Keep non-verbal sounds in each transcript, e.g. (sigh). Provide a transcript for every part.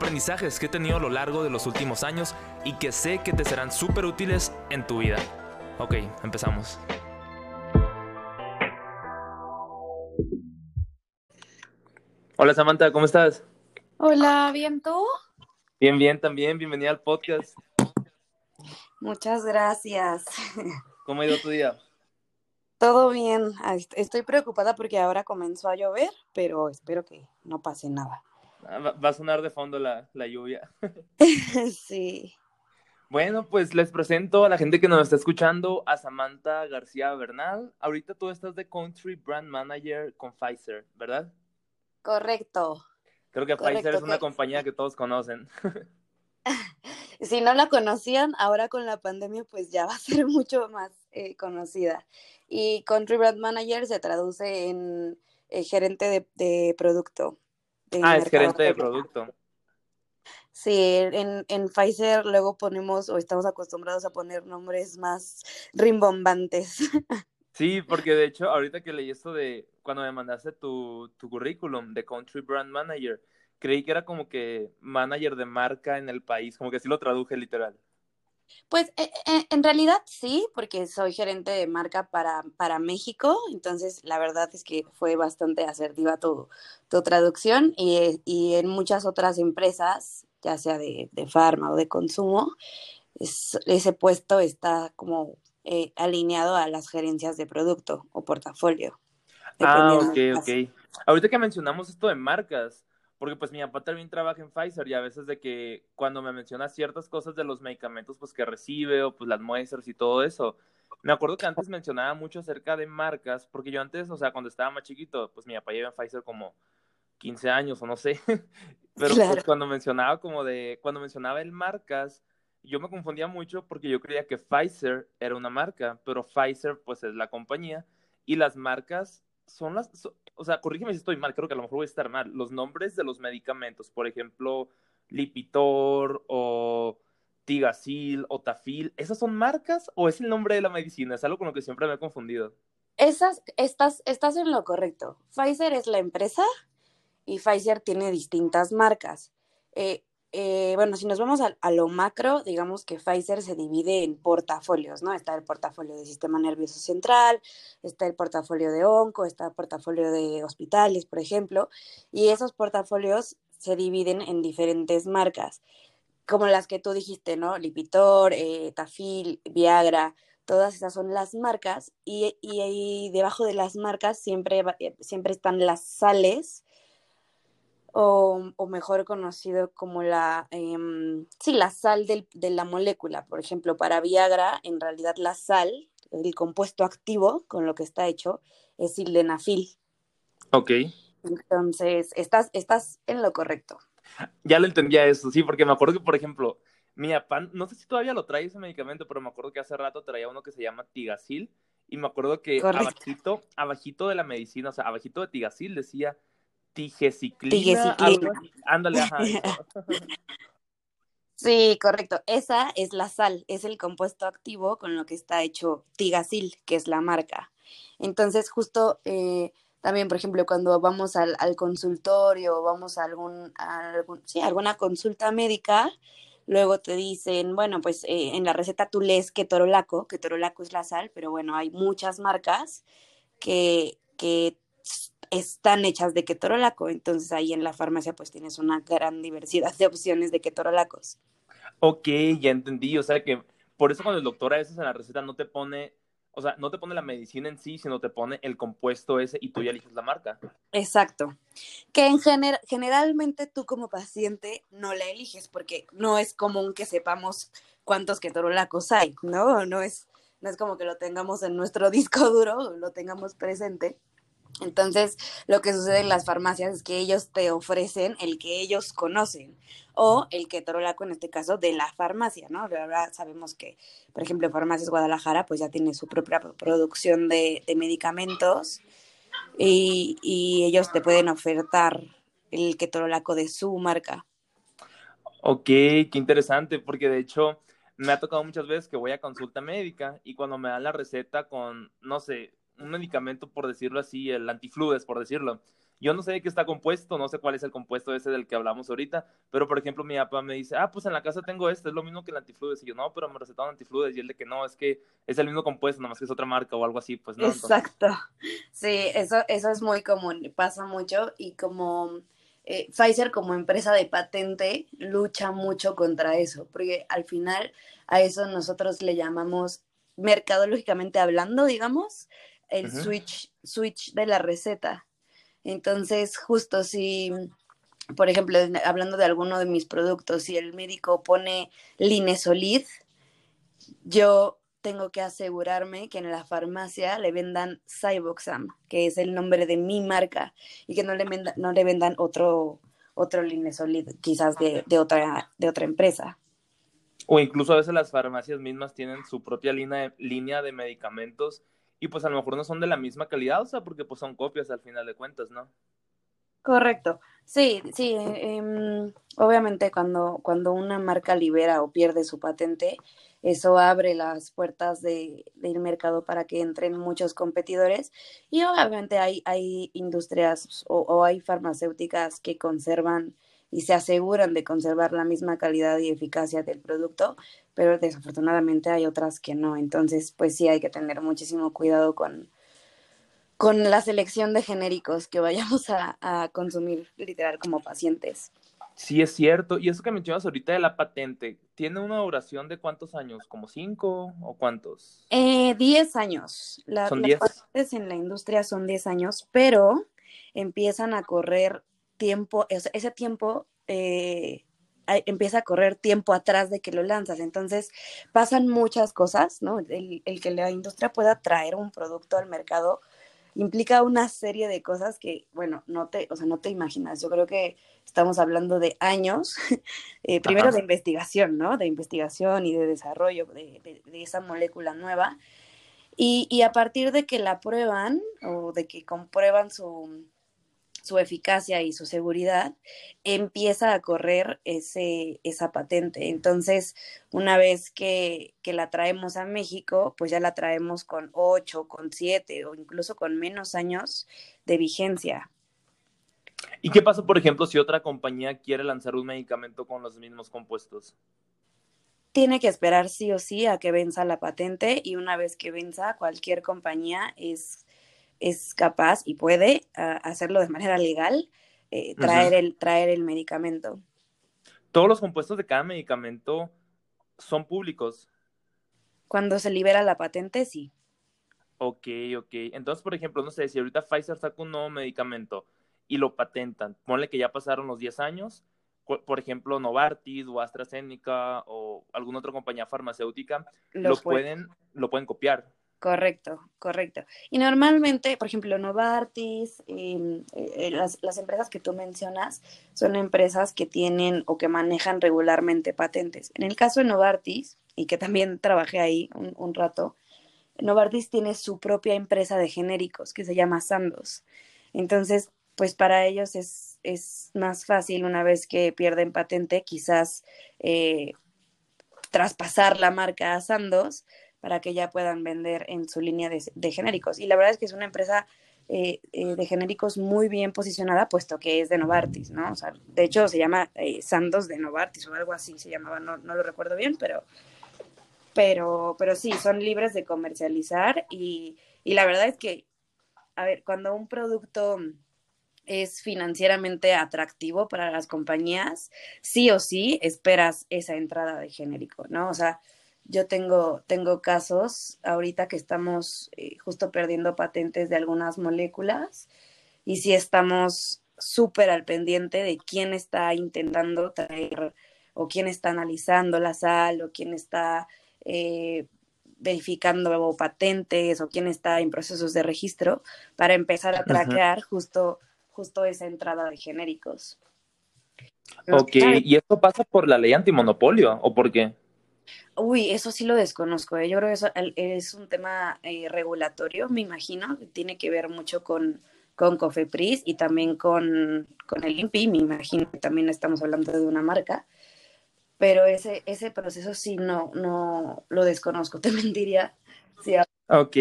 aprendizajes que he tenido a lo largo de los últimos años y que sé que te serán súper útiles en tu vida. Ok, empezamos. Hola Samantha, ¿cómo estás? Hola, ¿bien tú? Bien, bien, también. Bienvenida al podcast. Muchas gracias. ¿Cómo ha ido tu día? Todo bien. Estoy preocupada porque ahora comenzó a llover, pero espero que no pase nada. Va a sonar de fondo la, la lluvia. (laughs) (laughs) sí. Bueno, pues les presento a la gente que nos está escuchando a Samantha García Bernal. Ahorita tú estás de Country Brand Manager con Pfizer, ¿verdad? Correcto. Creo que Pfizer es una compañía que todos conocen. (laughs) si no la conocían, ahora con la pandemia pues ya va a ser mucho más eh, conocida. Y Country Brand Manager se traduce en eh, gerente de, de producto. Ah, es gerente de producto. Sí, en, en Pfizer luego ponemos o estamos acostumbrados a poner nombres más rimbombantes. (laughs) Sí, porque de hecho, ahorita que leí esto de cuando me mandaste tu, tu currículum de Country Brand Manager, creí que era como que manager de marca en el país, como que así lo traduje literal. Pues eh, eh, en realidad sí, porque soy gerente de marca para, para México, entonces la verdad es que fue bastante asertiva tu, tu traducción y, y, en muchas otras empresas, ya sea de, de farma o de consumo, ese puesto está como eh, alineado a las gerencias de producto o portafolio. Ah, ok, ok. Ahorita que mencionamos esto de marcas, porque pues mi papá también trabaja en Pfizer y a veces de que cuando me menciona ciertas cosas de los medicamentos pues que recibe o pues las muestras y todo eso, me acuerdo que antes mencionaba mucho acerca de marcas, porque yo antes, o sea, cuando estaba más chiquito, pues mi papá lleva en Pfizer como 15 años o no sé, (laughs) pero pues cuando mencionaba como de, cuando mencionaba el marcas, yo me confundía mucho porque yo creía que Pfizer era una marca, pero Pfizer pues es la compañía y las marcas son las, o sea, corrígeme si estoy mal, creo que a lo mejor voy a estar mal, los nombres de los medicamentos, por ejemplo, Lipitor o Tigasil o Tafil, ¿esas son marcas o es el nombre de la medicina? Es algo con lo que siempre me he confundido. Esas, estás, estás en lo correcto. Pfizer es la empresa y Pfizer tiene distintas marcas. Eh, eh, bueno, si nos vamos a, lo macro, digamos que Pfizer se divide en portafolios, ¿no? Está el portafolio de sistema nervioso central, está el portafolio de onco, está el portafolio de hospitales, por ejemplo, y esos portafolios se dividen en diferentes marcas, como las que tú dijiste, ¿no? Lipitor, eh, Tafil, Viagra, todas esas son las marcas, y, y, debajo de las marcas siempre, eh, siempre están las sales o, mejor conocido como la, eh, sí, la sal del, de la molécula. Por ejemplo, para Viagra, en realidad la sal, el compuesto activo con lo que está hecho, es sildenafil. Ok. Entonces, estás, estás en lo correcto. Ya lo entendía eso, sí, porque me acuerdo que, por ejemplo, mi pan, no sé si todavía lo trae ese medicamento, pero me acuerdo que hace rato traía uno que se llama Tigasil, y me acuerdo que abajito, abajito de la medicina, o sea, abajito de Tigasil decía Tigeciclina. Ándale, ajá. (laughs) Sí, correcto. Esa es la sal, es el compuesto activo con lo que está hecho Tigacil, que es la marca. Entonces, justo eh, también, por ejemplo, cuando vamos al, consultorio, vamos a algún, sí, alguna consulta médica, luego te dicen, bueno, pues eh, en la receta tú lees ketorolaco, ketorolaco es la sal, pero bueno, hay muchas marcas que, que están hechas de ketorolaco. Entonces ahí en la farmacia pues tienes una gran diversidad de opciones de ketorolacos. Ok, ya entendí. O sea que por eso cuando el doctor a veces en la receta no te pone, o sea, no te pone la medicina en sí, sino te pone el compuesto ese y tú ya eliges la marca. Exacto. Que en general, generalmente tú como paciente no la eliges porque no es común que sepamos cuántos ketorolacos hay, ¿no? No es, no es como que lo tengamos en nuestro disco duro, lo tengamos presente Entonces, lo que sucede en las farmacias es que ellos te ofrecen el que ellos conocen o el ketorolaco, en este caso, de la farmacia, ¿no? Ahora sabemos que, por ejemplo, Farmacias Guadalajara, pues ya tiene su propia producción de, medicamentos y, y, ellos te pueden ofertar el ketorolaco de su marca. Ok, qué interesante, porque de hecho me ha tocado muchas veces que voy a consulta médica y cuando me dan la receta con, no sé, un medicamento, por decirlo así, el antifludes, por decirlo. Yo no sé de qué está compuesto, no sé cuál es el compuesto ese del que hablamos ahorita, pero por ejemplo mi papá me dice, ah, pues en la casa tengo este, es lo mismo que el antifludes. Y yo, no, pero me recetaron antifludes. Y él de que no, es que es el mismo compuesto, nomás que es otra marca o algo así, pues no. Exacto. Sí, eso, eso es muy común, pasa mucho y como... Eh, Pfizer como empresa de patente lucha mucho contra eso, porque al final a eso nosotros le llamamos mercadológicamente hablando, digamos, el switch, switch de la receta. Entonces, justo si, por ejemplo, hablando de alguno de mis productos, si el médico pone Linesolid, yo tengo que asegurarme que en la farmacia le vendan Cyboxam, que es el nombre de mi marca, y que no le, vendan, no le vendan otro, otro Linesolid, quizás de, de, otra, de otra empresa. O incluso a veces las farmacias mismas tienen su propia línea línea de medicamentos y pues a lo mejor no son de la misma calidad, o sea, porque pues son copias al final de cuentas, ¿no? Correcto. Sí, sí. Em, obviamente cuando, cuando una marca libera o pierde su patente, eso abre las puertas de, del mercado para que entren muchos competidores y obviamente hay, hay industrias o, o hay farmacéuticas que conservan y se aseguran de conservar la misma calidad y eficacia del producto, pero desafortunadamente hay otras que no. Entonces, pues sí hay que tener muchísimo cuidado con, con la selección de genéricos que vayamos a, consumir literal como pacientes. Sí, es cierto. Y eso que mencionas ahorita de la patente, ¿tiene una duración de cuántos años? ¿Como cinco o cuántos? Eh, diez años. ¿Son diez? Las patentes en la industria son diez años, pero empiezan a correr tiempo, ese tiempo eh, empieza a correr tiempo atrás de que lo lanzas. Entonces pasan muchas cosas, ¿no? El, que la industria pueda traer un producto al mercado implica una serie de cosas que, bueno, no te, o sea, no te imaginas. Yo creo que estamos hablando de años, (laughs) eh, primero de investigación, ¿no? De investigación y de desarrollo de, de esa molécula nueva. Y, y, a partir de que la prueban o de que comprueban su, su eficacia y su seguridad, empieza a correr ese, esa patente. Entonces, una vez que, que, la traemos a México, pues ya la traemos con ocho, con siete o incluso con menos años de vigencia. ¿Y qué pasa, por ejemplo, si otra compañía quiere lanzar un medicamento con los mismos compuestos? Tiene que esperar sí o sí a que venza la patente y una vez que venza, cualquier compañía es es capaz y puede ah, hacerlo de manera legal, eh, traer, el, traer el medicamento. ¿Todos los compuestos de cada medicamento son públicos? Cuando se libera la patente, sí. Ok, ok. Entonces, por ejemplo, no sé, si ahorita Pfizer saca un nuevo medicamento y lo patentan, ponle que ya pasaron los 10 años, por ejemplo, Novartis o AstraZeneca o alguna otra compañía farmacéutica, lo, pueden, lo pueden copiar. Correcto, correcto. Y normalmente, por ejemplo, Novartis, em, eh, eh, las, las, empresas que tú mencionas son empresas que tienen o que manejan regularmente patentes. En el caso de Novartis, y que también trabajé ahí un, un rato, Novartis tiene su propia empresa de genéricos que se llama Sandoz. Entonces, pues para ellos es, es más fácil una vez que pierden patente, quizás eh, traspasar la marca a Sandoz para que ya puedan vender en su línea de, genéricos. Y la verdad es que es una empresa eh, eh, de genéricos muy bien posicionada, puesto que es de Novartis, ¿no? O sea, de hecho se llama eh, Sandos de Novartis o algo así se llamaba, no, no lo recuerdo bien, pero, pero, pero sí, son libres de comercializar y, y la verdad es que, a ver, cuando un producto es financieramente atractivo para las compañías, sí o sí esperas esa entrada de genérico, ¿no? O sea, yo tengo, tengo casos ahorita que estamos eh, justo perdiendo patentes de algunas moléculas y si estamos súper al pendiente de quién está intentando traer o quién está analizando la sal o quién está eh, verificando patentes o quién está en procesos de registro para empezar a traquear justo, justo esa entrada de genéricos. Ok, ¿y esto pasa por la ley antimonopolio o por qué? Uy, eso sí lo desconozco. ¿eh? Yo creo que eso es un tema eh, regulatorio, me imagino, que tiene que ver mucho con, con Cofepris y también con, con el INPI, me imagino que también estamos hablando de una marca pero ese, ese proceso sí no, no lo desconozco, (laughs) te mentiría. Sí, ok.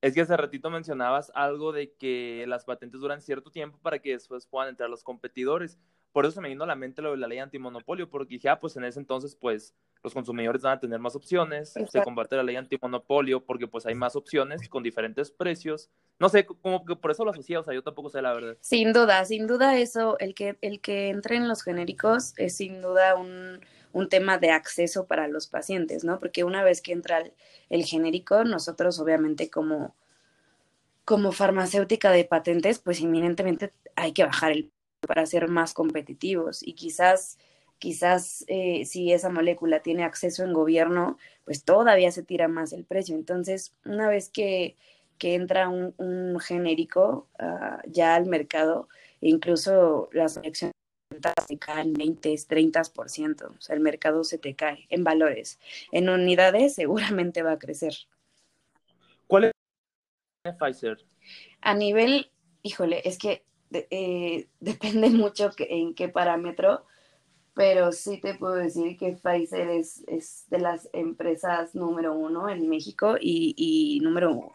Es que hace ratito mencionabas algo de que las patentes duran cierto tiempo para que después puedan entrar los competidores. Por eso se me vino a la mente lo de la ley antimonopolio, porque dije, ah, pues en ese entonces, pues los consumidores van a tener más opciones, se combate la ley antimonopolio porque pues hay más opciones con diferentes precios. No sé, como que por eso lo asocié, o sea, yo tampoco sé la verdad. Sin duda, sin duda eso, el que, el que entre en los genéricos es sin duda un, un tema de acceso para los pacientes, ¿no? Porque una vez que entra el, el genérico, nosotros obviamente como, como farmacéutica de patentes, pues inminentemente hay que bajar el para ser más competitivos y quizás quizás eh, si esa molécula tiene acceso en gobierno, pues todavía se tira más el precio. Entonces, una vez que, que entra un, un genérico uh, ya al mercado, incluso las elecciones se caen 20, 30%, o sea, el mercado se te cae en valores. En unidades seguramente va a crecer. ¿Cuál es Pfizer? A nivel, híjole, es que eh, (laughs) depende mucho en qué parámetro, pero sí te puedo decir que Pfizer es, es de las empresas número uno en México y, y número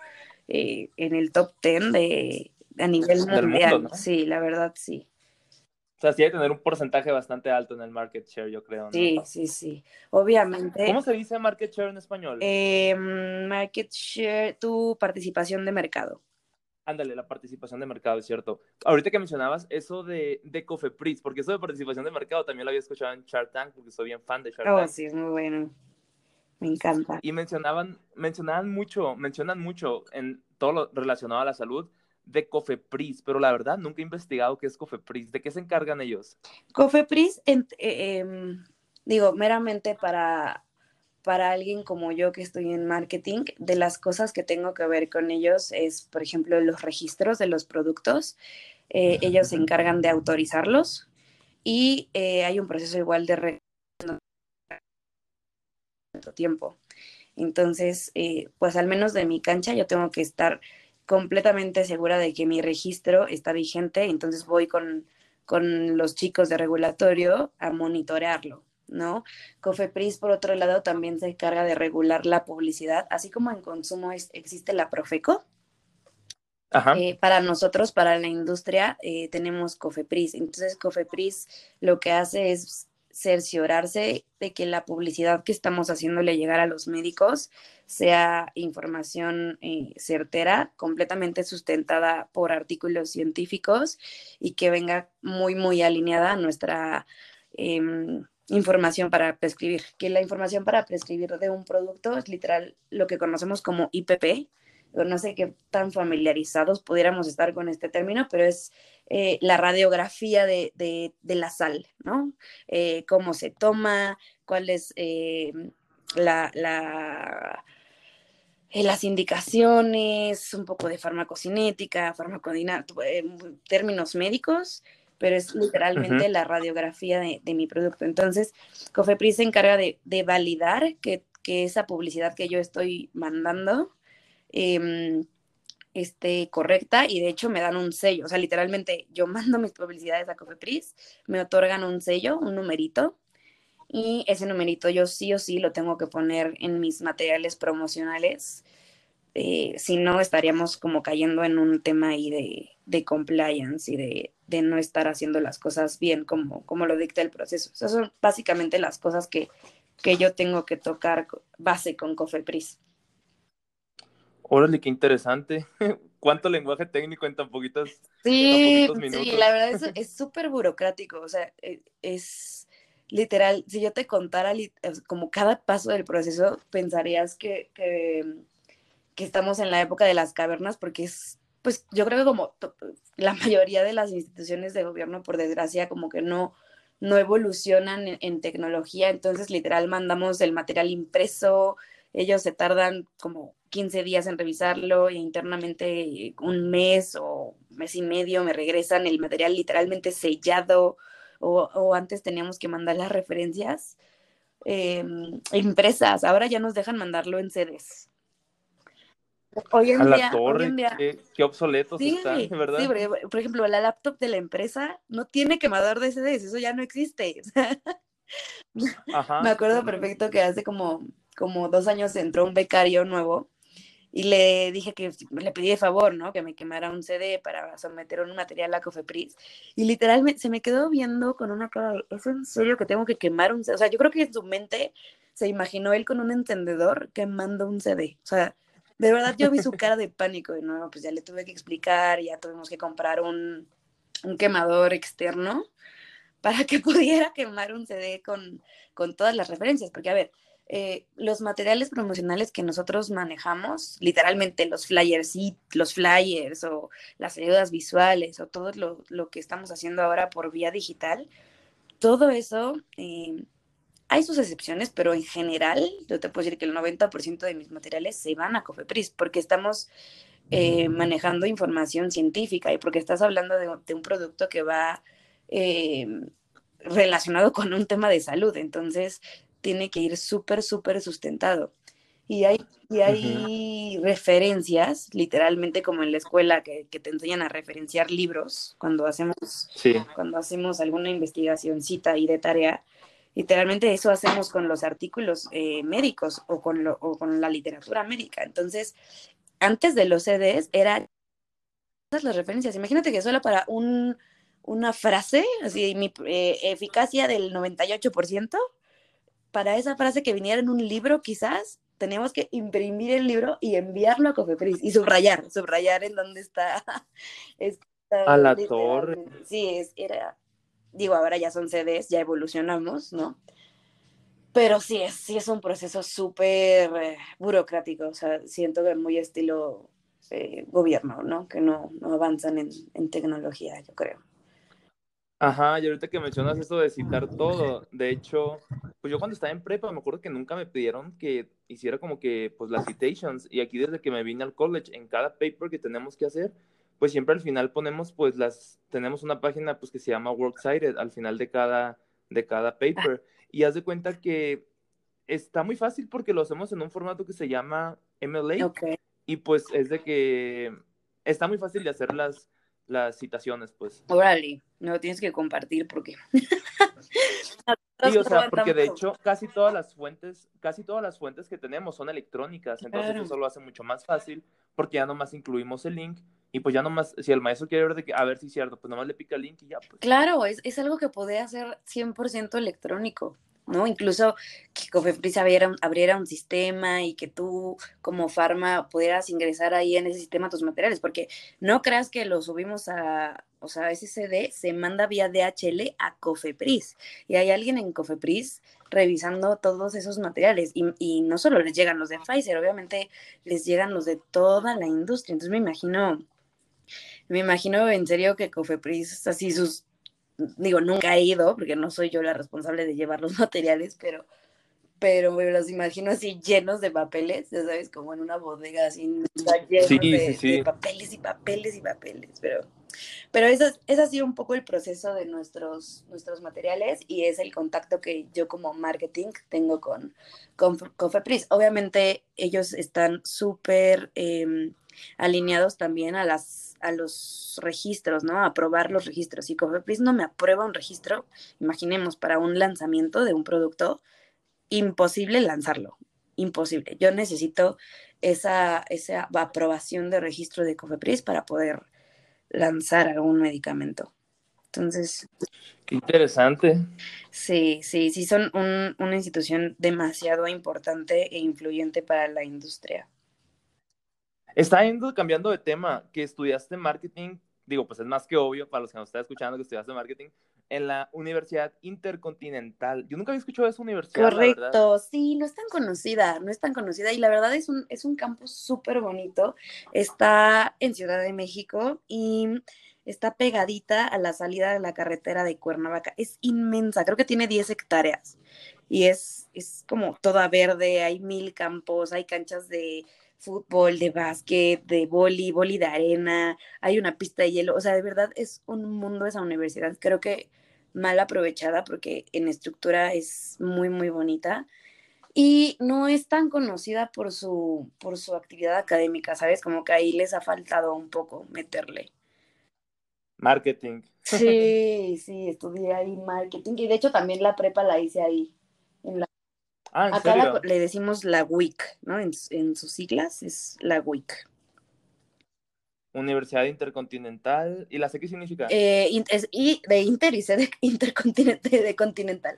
eh, en el top ten de, a nivel mundial. Sí, la verdad sí. O sea, sí hay que tener un porcentaje bastante alto en el market share, yo creo. ¿no? Sí, sí, sí. Obviamente. ¿Cómo se dice market share en español? Eh, market share, tu participación de mercado. Ándale, la participación de mercado, es cierto. Ahorita que mencionabas eso de, de Cofepris, porque eso de participación de mercado también lo había escuchado en Shark Tank, porque soy bien fan de Shark oh, Tank. sí, es muy bueno. Me encanta. Y mencionaban, mencionaban mucho, mencionan mucho en todo lo relacionado a la salud de Cofepris, pero la verdad nunca he investigado qué es Cofepris. ¿De qué se encargan ellos? Cofepris, eh, em, digo, meramente para para alguien como yo que estoy en marketing, de las cosas que tengo que ver con ellos es, por ejemplo, los registros de los productos. Eh, ellos se encargan de autorizarlos y eh, hay un proceso igual de tiempo. Entonces, eh, pues al menos de mi cancha yo tengo que estar completamente segura de que mi registro está vigente, entonces voy con, con los chicos de regulatorio a monitorearlo. ¿No? Cofepris, por otro lado, también se encarga de regular la publicidad, así como en consumo existe la Profeco. Eh, para nosotros, para la industria, eh, tenemos Cofepris. Entonces, Cofepris lo que hace es cerciorarse de que la publicidad que estamos haciéndole llegar a los médicos sea información eh, certera, completamente sustentada por artículos científicos y que venga muy, muy alineada a nuestra em, información para prescribir, que la información para prescribir de un producto es literal lo que conocemos como IPP. No sé qué tan familiarizados pudiéramos estar con este término, pero es eh, la radiografía de, de, la sal, ¿no? Eh, cómo se toma, cuál es eh, la, la las indicaciones, un poco de farmacocinética, farmacodinámica, términos médicos, pero es literalmente la radiografía de, mi producto. Entonces, Cofepris se encarga de, validar que, esa publicidad que yo estoy mandando em, esté correcta y de hecho me dan un sello. O sea, literalmente yo (laughs) mando mis publicidades a Cofepris, me otorgan un sello, un numerito, y ese numerito yo sí o sí lo tengo que poner en mis materiales promocionales. Eh, si no, estaríamos como cayendo en un tema ahí de, de compliance y de, de no estar haciendo las cosas bien como, como lo dicta el proceso. Esas son básicamente las cosas que, que yo tengo que tocar base con Cofepris. Órale, qué interesante. (laughs) ¿Cuánto lenguaje técnico en tan poquitos, sí, minutos? Sí, la verdad (laughs) es súper burocrático. O sea, e, es literal, si yo te contara como cada paso del proceso, pensarías que, que, que estamos en la época de las cavernas porque es pues yo creo que como la mayoría de las instituciones de gobierno, por desgracia, como que no, no evolucionan en, tecnología, entonces literal mandamos el material impreso, ellos se tardan como 15 días en revisarlo e internamente un mes o mes y medio me regresan el material literalmente sellado o, antes teníamos que mandar las referencias em, impresas, ahora ya nos dejan mandarlo en CDs. Hoy en, día, qué, obsoletos están, ¿verdad? Sí, por ejemplo, la laptop de la empresa no tiene quemador de CDs, eso ya no existe. (laughs) Me acuerdo perfecto que hace como, como dos años entró un becario nuevo y le dije que le pedí de favor, ¿no? Que me quemara un CD para someter un material a Cofepris. Y literalmente se me quedó viendo con una cara, ¿es en serio que tengo que quemar un CD? O sea, yo creo que en su mente se imaginó él con un encendedor quemando un CD. O sea, de verdad yo vi su cara de pánico y no, pues ya le tuve que explicar, ya tuvimos que comprar un, un quemador externo para que (laughs) pudiera quemar un CD con, con todas las referencias. Porque, a ver, eh, los materiales promocionales que nosotros manejamos, literalmente los flyers, los flyers o las ayudas visuales o todo lo, que estamos haciendo ahora por vía digital, todo eso, eh, hay sus excepciones, pero en general, yo te puedo decir que el 90% de mis materiales se van a Cofepris porque estamos eh, manejando información científica y porque estás hablando de, un producto que va relacionado con un tema de salud. Entonces, tiene que ir súper, súper sustentado. Y hay, y hay referencias, literalmente como en la escuela, que, te enseñan a referenciar libros cuando hacemos, cuando hacemos alguna investigacióncita y de tarea. Literalmente eso hacemos con los artículos eh, médicos o con, lo, o con la literatura médica. Entonces, antes de los CDs era las referencias. Imagínate que solo para un, una frase, así mi eh, eficacia del 98%, para esa frase que viniera en un libro, quizás teníamos que imprimir el libro y enviarlo a Cofepris y subrayar, subrayar en dónde está. (laughs) a la torre. Sí, es, era, digo, ahora ya son CDs, ya evolucionamos, ¿no? Pero sí es, sí es un proceso súper eh, burocrático, o sea, siento que muy estilo eh, gobierno, ¿no? Que no, no avanzan en, en tecnología, yo creo. Ajá, y ahorita que mencionas eso de citar todo, de hecho, pues yo cuando estaba en prepa me acuerdo que nunca me pidieron que hiciera como que pues las citations y aquí desde que me vine al college en cada paper que tenemos que hacer, pues siempre al final ponemos pues las tenemos una página pues que se llama Works Cited al final de cada de cada paper y haz de cuenta que está muy fácil porque lo hacemos en un formato que se llama MLA y pues es de que está muy fácil de hacer las las citaciones, pues. Órale, no tienes que compartir porque. (laughs) sí, o sea, porque de hecho casi todas las fuentes, casi todas las fuentes que tenemos son electrónicas, entonces eso lo hace mucho más fácil porque ya nomás incluimos el link y pues ya nomás, si el maestro quiere ver de que, a ver si es cierto, pues nomás le pica el link y ya. Pues. Claro, es, es algo que puede hacer 100% electrónico. ¿no? Incluso que Cofepris abriera, abriera, un sistema y que tú como farma pudieras ingresar ahí en ese sistema tus materiales, porque no creas que lo subimos a, o sea, ese CD se manda vía DHL a Cofepris y hay alguien en Cofepris revisando todos esos materiales y, y no solo les llegan los de Pfizer, obviamente les llegan los de toda la industria, entonces me imagino me imagino en serio que Cofepris, así sus digo, nunca he ido, porque no soy yo la responsable de llevar los (laughs) materiales, pero, pero me los imagino así llenos de papeles, ya sabes, como en una bodega así, llenos de, papeles y papeles y papeles, pero, pero eso, es, sido un poco el proceso de nuestros, nuestros materiales y es el contacto que yo como marketing tengo con, con Cofepris. Obviamente ellos están súper em, alineados también a las a los registros, ¿no? A aprobar los registros. Si Cofepris no me aprueba un registro, imaginemos para un lanzamiento de un producto, imposible lanzarlo, imposible. Yo necesito esa, esa aprobación de registro de Cofepris para poder lanzar algún medicamento. Entonces. Qué interesante. Sí, sí, sí, son una institución demasiado importante e influyente para la industria. Está yendo cambiando de tema, que estudiaste marketing, digo, pues es más que obvio para los que nos están escuchando que estudiaste marketing en la Universidad Intercontinental. Yo nunca había escuchado de esa universidad. Correcto, sí, no es tan conocida, no es tan conocida y la verdad es un, es un campus súper bonito. Está en Ciudad de México y está pegadita a la salida de la carretera de Cuernavaca. Es inmensa, creo que tiene 10 hectáreas. y es, es como toda verde, hay mil campos, hay canchas de fútbol, de básquet, de voleibol y de arena, hay una pista de hielo, o sea, de verdad es un mundo esa universidad, creo que mal aprovechada porque en estructura es muy, muy bonita y no es tan conocida por su, por su actividad académica, ¿sabes? Como que ahí les ha faltado un poco meterle. Marketing. Sí, (laughs) sí, estudié ahí marketing y de hecho también la prepa la hice ahí. En la... Ah, ¿en Acá serio? la- le decimos la WIC, ¿no? En, en sus siglas es la WIC. Universidad Intercontinental. ¿Y la sé qué significa? Eh, es, y de Inter y C de (laughs) Intercontinente de Continental.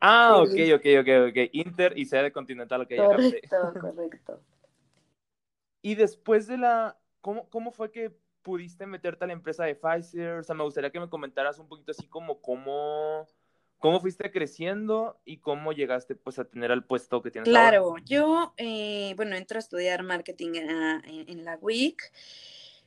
ah, ok, ok, ok, ok. Inter y sede Continental, ok. Correcto, correcto. (laughs) Y después de la... ¿Cómo, ¿Cómo fue que pudiste meterte a la empresa de Pfizer? O sea, me gustaría que me comentaras un poquito así como cómo, cómo fuiste creciendo y cómo llegaste pues a tener el puesto que tienes. Claro, yo, eh, bueno, entro a estudiar marketing en, en la WIC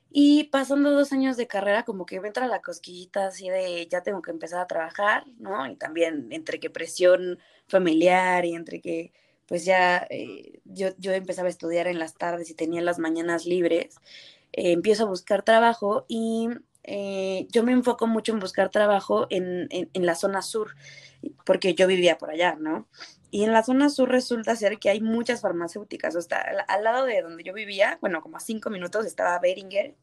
y pasando dos años de carrera como que me entra la cosquillita así de ya tengo que empezar a trabajar, ¿no? Y también entre que presión familiar y entre que pues ya eh, yo, yo empezaba a estudiar en las tardes y tenía las mañanas libres, eh, empiezo a buscar trabajo y eh, yo me enfoco mucho en buscar trabajo en, en, en la zona sur, porque yo vivía por allá, ¿no? Y en la zona sur resulta ser que hay muchas farmacéuticas. O sea, al, al lado de donde yo vivía, bueno, como a cinco minutos estaba Beringer,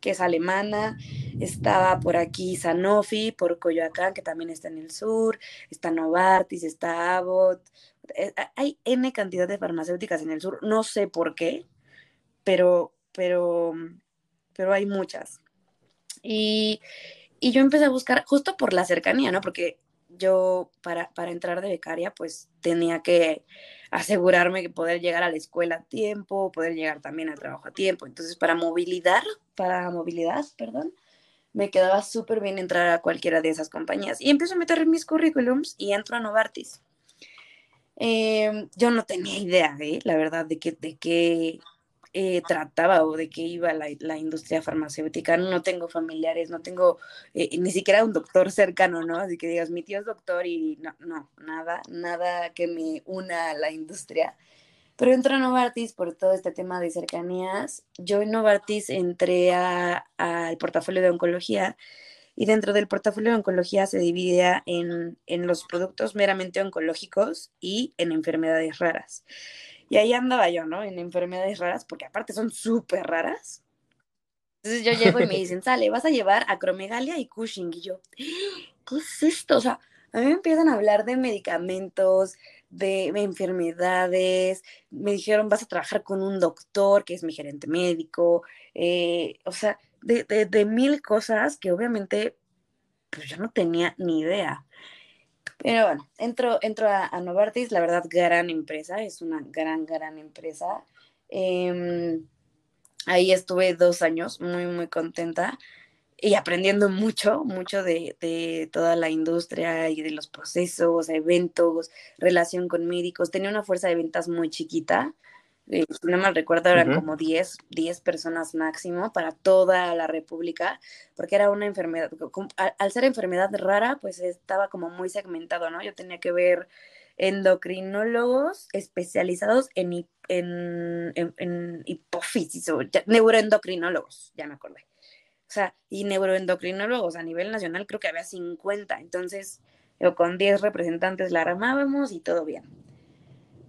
que es alemana, estaba por aquí Sanofi, por Coyoacán, que también está en el sur, está Novartis, está Abbott. Eh, hay N cantidad de farmacéuticas en el sur, no sé por qué, pero, pero, pero hay muchas. Y, y yo empecé a buscar justo por la cercanía, ¿no? Porque yo para, para entrar de becaria pues tenía que asegurarme que poder llegar a la escuela a tiempo, poder llegar también al trabajo a tiempo. Entonces para movilidad, para movilidad, perdón, me quedaba súper bien entrar a cualquiera de esas compañías. Y empiezo a meter mis currículums y entro a Novartis. Eh, yo no tenía idea, ¿eh? la verdad, de qué, de qué eh, trataba o de qué iba la, la, industria farmacéutica. No tengo familiares, no tengo eh, ni siquiera un doctor cercano, ¿no? Así que digas, mi tío es doctor y no, no, nada, nada que me una a la industria. Pero entro a Novartis por todo este tema de cercanías. Yo en Novartis entré al portafolio de oncología y dentro del portafolio de oncología se dividía en, en los productos meramente oncológicos y en enfermedades raras. Y ahí andaba yo, ¿no? En enfermedades raras, porque aparte son súper raras. Entonces yo llego y me dicen, sale, vas a llevar acromegalia y Cushing. Y yo, ¿qué es esto? O sea, a mí me empiezan a hablar de medicamentos, de enfermedades. Me dijeron, vas a trabajar con un doctor que es mi gerente médico. Eh, o sea, de, de, de, mil cosas que obviamente pues yo no tenía ni idea. Pero bueno, entro, entro a, Novartis, la verdad, gran empresa, es una gran, gran empresa. Eh, ahí estuve dos años, muy, muy contenta y aprendiendo mucho, mucho de, de, toda la industria y de los procesos, eventos, relación con médicos. Tenía una fuerza de ventas muy chiquita. Eh, si no mal recuerdo, eran uh -huh. como 10, 10 personas máximo para toda la República, porque era una enfermedad, al, ser enfermedad rara, pues estaba como muy segmentado, ¿no? Yo tenía que ver endocrinólogos especializados en, en, en, en hipófisis o ya, neuroendocrinólogos, ya me acordé. O sea, y neuroendocrinólogos a nivel nacional creo que había 50, entonces yo con 10 representantes la armábamos y todo bien.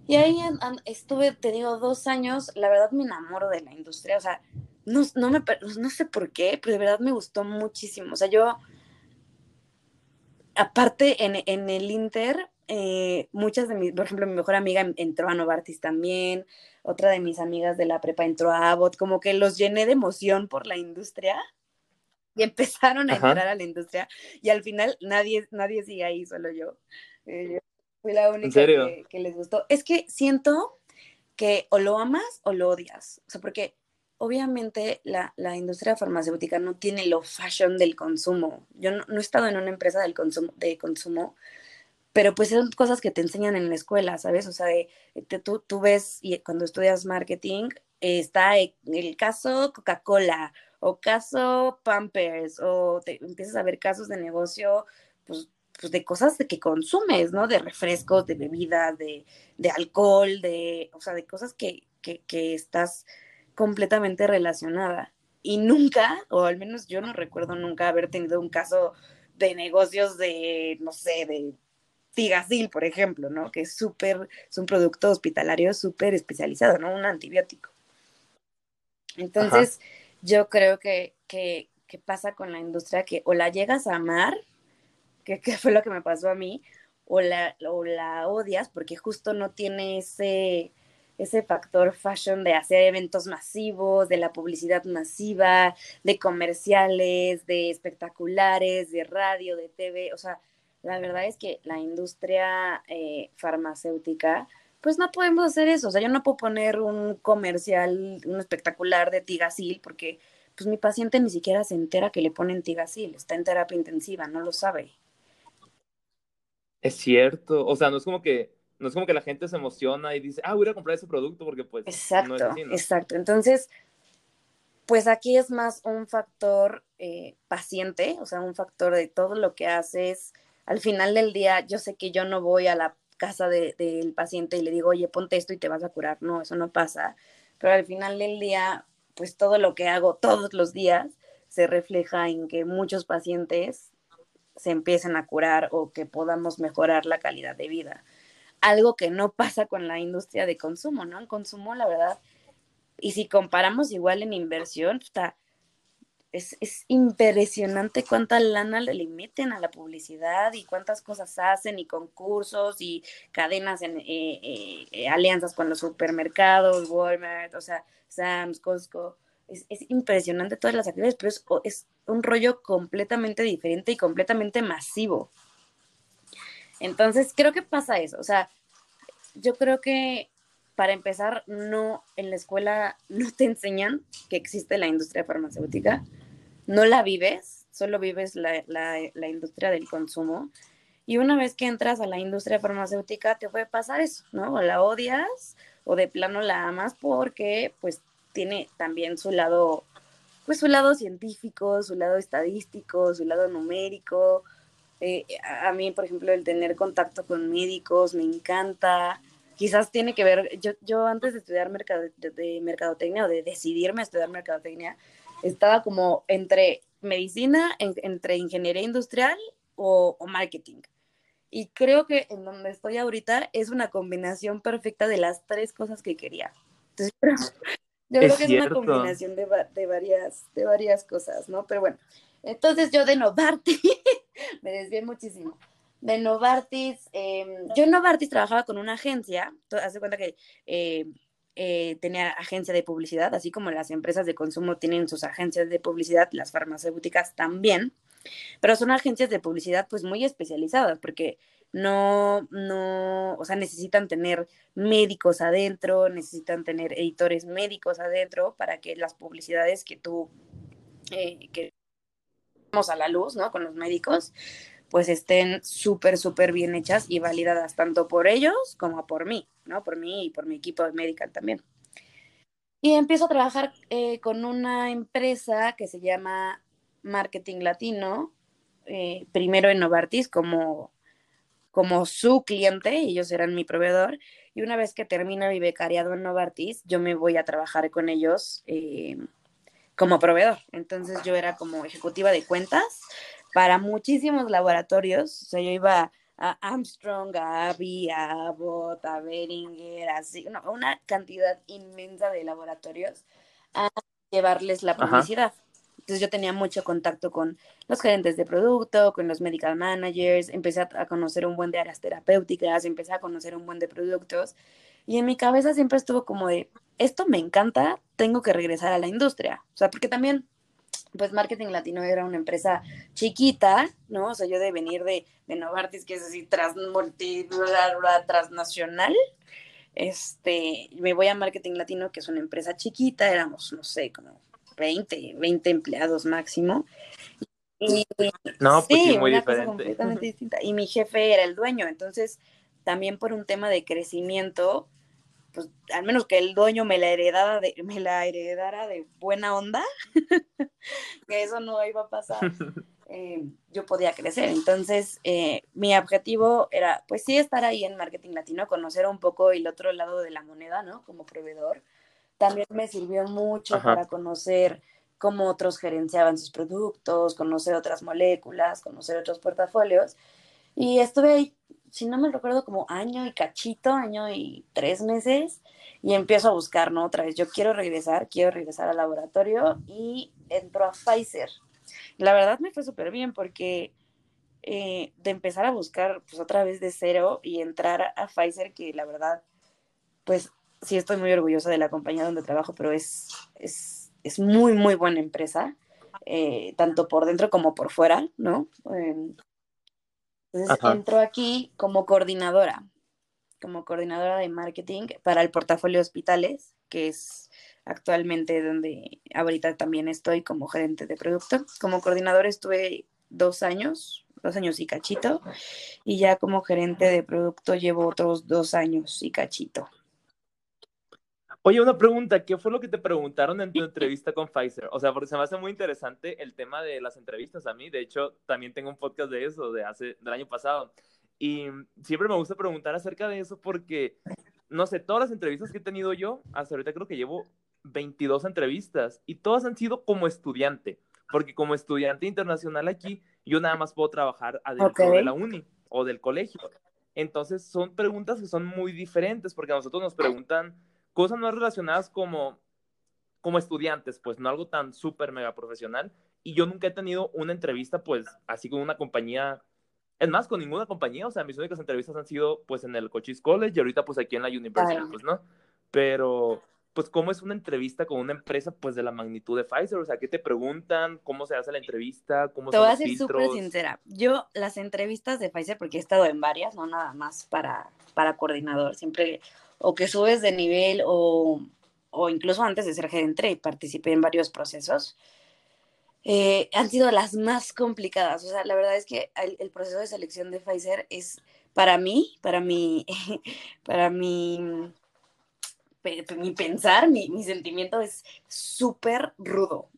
Y ahí estuve, te digo, dos años, la verdad me enamoro de la industria, o sea, no, no, me, no sé por qué, pero de verdad me gustó muchísimo, o sea, yo, aparte en, en el Inter, eh, muchas de mis, por ejemplo, mi mejor amiga entró a Novartis también, otra de mis amigas de la prepa entró a Abbott, como que los llené de emoción por la industria y empezaron a Ajá. entrar a la industria y al final nadie, nadie sigue ahí, solo yo. Eh, fui la única que, que, les gustó. Es que siento que o lo amas o lo odias. O sea, porque obviamente la, la industria farmacéutica no tiene lo fashion del consumo. Yo no, no, he estado en una empresa del consumo, de consumo, pero pues son cosas que te enseñan en la escuela, ¿sabes? O sea, de, de, tú, tú ves y cuando estudias marketing, eh, está el caso Coca-Cola o caso Pampers o te empiezas a ver casos de negocio, pues pues, de cosas de que consumes, ¿no? De refrescos, de bebidas, de, de alcohol, de, o sea, de cosas que, que, que estás completamente relacionada. Y nunca, o al menos yo no recuerdo nunca haber tenido un caso de negocios de, no sé, de Tigasil, por ejemplo, ¿no? Que es súper, es un producto hospitalario súper especializado, ¿no? Un antibiótico. Entonces, yo creo que, que, que, pasa con la industria que o la llegas a amar, que, que, fue lo que me pasó a mí, o la, o la odias porque justo no tiene ese, ese factor fashion de hacer eventos masivos, de la publicidad masiva, de comerciales, de espectaculares, de radio, de TV. O sea, la verdad es que la industria eh, farmacéutica, pues no podemos hacer eso. O sea, yo no puedo poner un comercial, un espectacular de Tigasil porque pues mi paciente ni siquiera se entera que le ponen Tigasil, está en terapia intensiva, no lo sabe. Es cierto, o sea, no es como que no es como que la gente se emociona y dice, ah, voy a comprar ese producto porque pues... Exacto, exacto. Entonces, pues aquí es más un factor eh, paciente, o sea, un factor de todo lo que haces. Al final del día, yo sé que yo no voy a la casa del paciente y le digo, oye, ponte esto y te vas a curar. No, eso no pasa. Pero al final del día, pues todo lo que hago todos los días se refleja en que muchos pacientes se empiecen a curar o que podamos mejorar la calidad de vida algo que no (laughs) pasa con la industria de consumo, ¿no? En consumo, la verdad, y si comparamos igual en inversión, está, es, es, impresionante cuánta lana le meten a la publicidad y cuántas cosas hacen y concursos y cadenas en eh, eh, eh, alianzas con los supermercados, Walmart, o sea, Sam's, Costco. Es, es impresionante todas las actividades, pero es un rollo completamente diferente y completamente masivo. Entonces, creo que pasa eso. O sea, yo creo que para empezar, no, en la escuela (laughs) no te enseñan que existe la industria farmacéutica, no la vives, solo vives la, la, industria del consumo. Y una vez que entras a la industria farmacéutica, te puede pasar eso, ¿no? O la odias o de plano la amas porque pues tiene también su lado, pues su lado científico, su lado estadístico, su lado numérico, eh, a mí, por ejemplo, el tener contacto con médicos me encanta. Quizás tiene que ver, yo, yo antes de estudiar mercado, de, mercadotecnia o de decidirme a estudiar mercadotecnia, estaba como entre medicina, entre ingeniería industrial o, marketing. Y creo que en donde estoy ahorita es una combinación perfecta de las tres cosas que quería. Entonces, yo creo que es una combinación de, de, varias, de varias cosas, ¿no? Pero bueno, entonces yo de Novartis, (laughs) me desvié muchísimo. De Novartis, em, yo en Novartis trabajaba con una agencia, hace cuenta que eh, eh, tenía agencia de publicidad, así como las empresas de consumo tienen sus agencias de publicidad, las farmacéuticas también, pero son agencias de publicidad pues muy especializadas porque no, no, o sea, necesitan tener médicos adentro, necesitan tener editores médicos adentro para que las publicidades que tú, eh, que a la luz, ¿no? Con los médicos, pues estén súper, súper bien hechas y validadas tanto por ellos como por mí, ¿no? Por mí y por mi equipo de medical también. Y empiezo a trabajar eh, con una empresa que se llama Marketing Latino, eh, primero en Novartis como, como su cliente, ellos eran mi proveedor, y una vez que termina mi becariado en Novartis, yo me voy a trabajar con ellos. Eh, como proveedor. Entonces yo era como ejecutiva de cuentas para muchísimos laboratorios. O sea, yo iba a Armstrong, a Abbey, a Abbott, a Beringer, así, una cantidad inmensa de laboratorios a llevarles la publicidad. Entonces yo tenía mucho contacto con los gerentes de producto, con los medical managers, empecé a, conocer un buen de áreas terapéuticas, empecé a conocer un buen de productos y en mi cabeza siempre estuvo como de, esto me encanta, tengo que regresar a la industria. O sea, porque también, pues Marketing Latino era una empresa chiquita, ¿no? O sea, yo de venir de, de Novartis, que es así, tras, transnacional, este, me voy a Marketing Latino, que es una empresa chiquita, éramos, no sé, como 20, 20 empleados máximo. Y, no, pues sí, muy diferente. completamente distinta. Y mi jefe era el dueño, entonces también por un tema de crecimiento, pues al menos que el dueño me la heredara de, me la heredara de buena onda, (laughs) que eso no iba a pasar. (laughs) eh, yo podía crecer. Entonces, eh, mi objetivo era, pues sí, estar ahí en marketing latino, conocer un poco el otro lado de la moneda, ¿no? Como proveedor. También me sirvió mucho para conocer cómo otros gerenciaban sus productos, conocer otras moléculas, conocer otros portafolios. Y estuve ahí, si no me recuerdo, como año y cachito, año y tres meses, y empiezo a buscar, ¿no? Otra vez, yo quiero regresar, quiero regresar al laboratorio y entro a Pfizer. La verdad me fue súper bien porque eh, de empezar a buscar pues otra vez de cero y entrar a Pfizer, que la verdad, pues sí estoy muy orgullosa de la compañía donde trabajo, pero es, es, es muy, muy buena empresa, eh, tanto por dentro como por fuera, ¿no? Em, entonces entro aquí como coordinadora, como coordinadora de marketing para el portafolio de hospitales, que es actualmente donde ahorita también estoy como gerente de producto. Como coordinador estuve dos años, dos años y cachito, y ya como gerente de producto llevo otros dos años y cachito. Oye, una pregunta, ¿qué fue lo que te preguntaron en tu entrevista con Pfizer? O sea, porque se me hace muy interesante el tema de las entrevistas a mí. De hecho, también tengo un podcast de eso, de hace, del año pasado. Y siempre me gusta preguntar acerca de eso porque, no sé, todas las entrevistas que he tenido yo, hasta ahorita creo que llevo 22 entrevistas y todas han sido como estudiante, porque como estudiante internacional aquí, yo nada más puedo trabajar adentro de la uni o del colegio. Entonces son preguntas que son muy diferentes porque a nosotros nos preguntan cosas no relacionadas como, como estudiantes, pues no algo tan súper mega profesional. Y yo nunca he tenido una entrevista, pues, así con una compañía, es más, con ninguna compañía, o sea, mis únicas entrevistas han sido, pues, en el Cochise College y ahorita, pues, aquí en la University, pues, ¿no? Pero, pues, ¿cómo es una entrevista con una empresa, pues, de la magnitud de Pfizer? O sea, ¿qué te preguntan? ¿Cómo se hace la entrevista? ¿Cómo te voy a ser súper sincera. Yo, las entrevistas de Pfizer, porque he estado en varias, no nada más para, para coordinador, siempre, o que subes de nivel, o, o incluso antes de ser gerente, y participé en varios procesos. Eh, han sido las más complicadas. O sea, la verdad es que el, proceso de selección de Pfizer es para mí, para mí, (laughs) para mí, mi pensar, mi, mi sentimiento es súper rudo.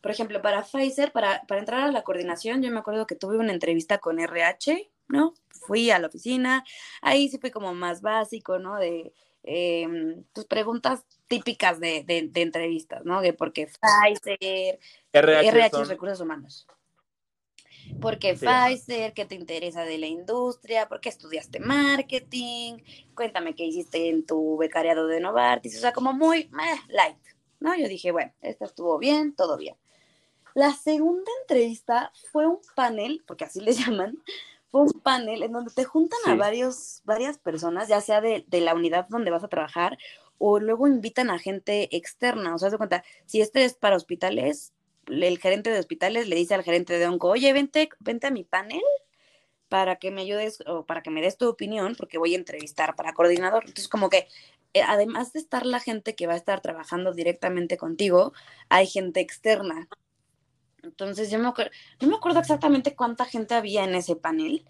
Por ejemplo, para Pfizer, para, para entrar a la coordinación, yo me acuerdo que tuve una entrevista con RH, ¿no? Fui a la oficina, ahí sí fue como más básico, ¿no? De eh, tus preguntas típicas de, de, de, entrevistas, ¿no? De por qué Pfizer, RH, RH Recursos Humanos porque sí. Pfizer, qué te interesa de la industria, por qué estudiaste marketing, cuéntame qué hiciste en tu becariado de Novartis, o sea, como muy eh, light, ¿no? Yo dije, bueno, esto estuvo bien, todo bien. La segunda entrevista fue un panel, porque así le (laughs) llaman, fue un panel en donde te juntan sí. a varios, varias personas, ya sea de, de, la unidad donde vas a trabajar o luego invitan a gente externa, o sea, de cuenta, si este es para hospitales, el gerente de hospitales le dice al gerente de onco, oye, vente, vente a mi panel para que me ayudes o para que me des tu opinión, porque voy a entrevistar para coordinador. Entonces, como que eh, además de estar la gente que va a estar trabajando directamente contigo, hay gente externa. Entonces, yo me acuerdo, no me acuerdo exactamente cuánta gente había en ese panel,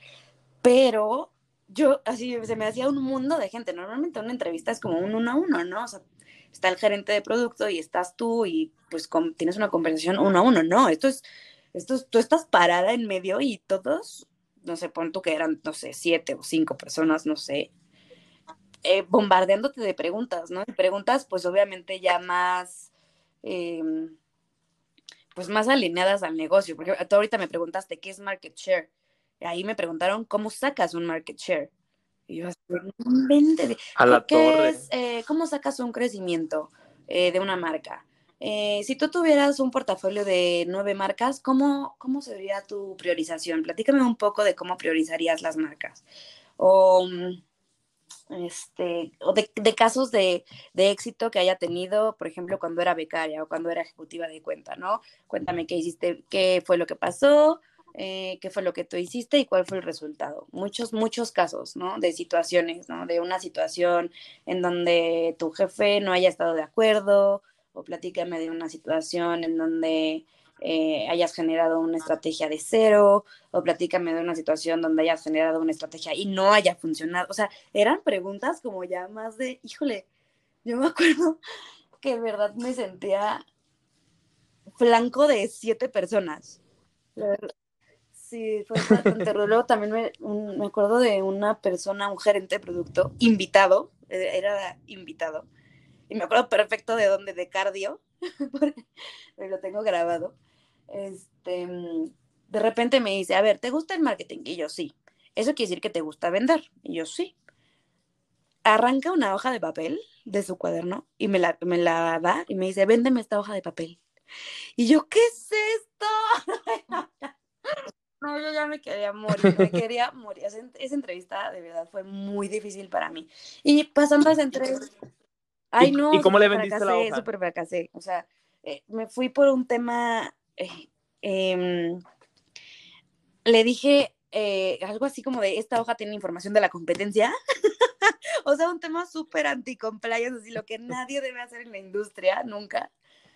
pero yo así se me hacía un mundo de gente. Normalmente una entrevista es como un uno a uno, ¿no? O sea, está el gerente de producto y estás tú y pues tienes una conversación uno a uno. No, esto es, esto es, tú estás parada en medio y todos, no sé, pon tú que eran, no sé, siete o cinco personas, no sé, eh, bombardeándote de preguntas, ¿no? Y preguntas pues obviamente ya más... Eh, pues más alineadas al negocio, porque tú ahorita me preguntaste qué es market share. Ahí me preguntaron cómo sacas un market share. Y yo así, a la ¿qué torre. Es, eh, ¿Cómo sacas un crecimiento eh, de una marca? Eh, si tú tuvieras un portafolio de nueve marcas, ¿cómo, ¿cómo sería tu priorización? Platícame un poco de cómo priorizarías las marcas. O, este, o de, de casos de, de, éxito que haya tenido, por ejemplo, cuando era becaria o cuando era ejecutiva de cuenta, ¿no? Cuéntame qué hiciste, qué fue lo que pasó, eh, qué fue lo que tú hiciste y cuál fue el resultado. Muchos, muchos casos, ¿no? De situaciones, ¿no? De una situación en donde tu jefe no haya estado de acuerdo, o platícame de una situación en donde eh, hayas generado una estrategia de cero, o platícame de una situación donde hayas generado una estrategia y no haya funcionado. O sea, eran preguntas como ya más de, híjole, yo me (laughs) acuerdo que de verdad me sentía flanco de siete personas. Sí, fue bastante. Luego también me, me acuerdo de una persona, un gerente de producto, invitado, e, era invitado. Y me acuerdo perfecto de dónde, de cardio, (laughs) lo tengo grabado. Este, de repente me dice, a ver, ¿te gusta el marketing? Y yo sí. Eso quiere decir que te gusta vender. Y yo sí. Arranca una hoja de papel de su cuaderno y me la, me la da y me dice, véndeme esta hoja de papel. Y yo, ¿qué es esto? (laughs) No, yo ya me quería morir, me (laughs) quería morir. Esa, entrevista de verdad fue muy difícil para mí. Y pasando a esa entrevista... Ay, no. ¿Y cómo le vendiste fracasé, la hoja? Súper fracasé. O sea, eh, me fui por un tema... Eh, em, le dije eh, algo así como de, esta hoja tiene información de la competencia. (laughs) o sea, un tema súper anti-compliance, así lo que (laughs) nadie debe hacer en la industria, nunca.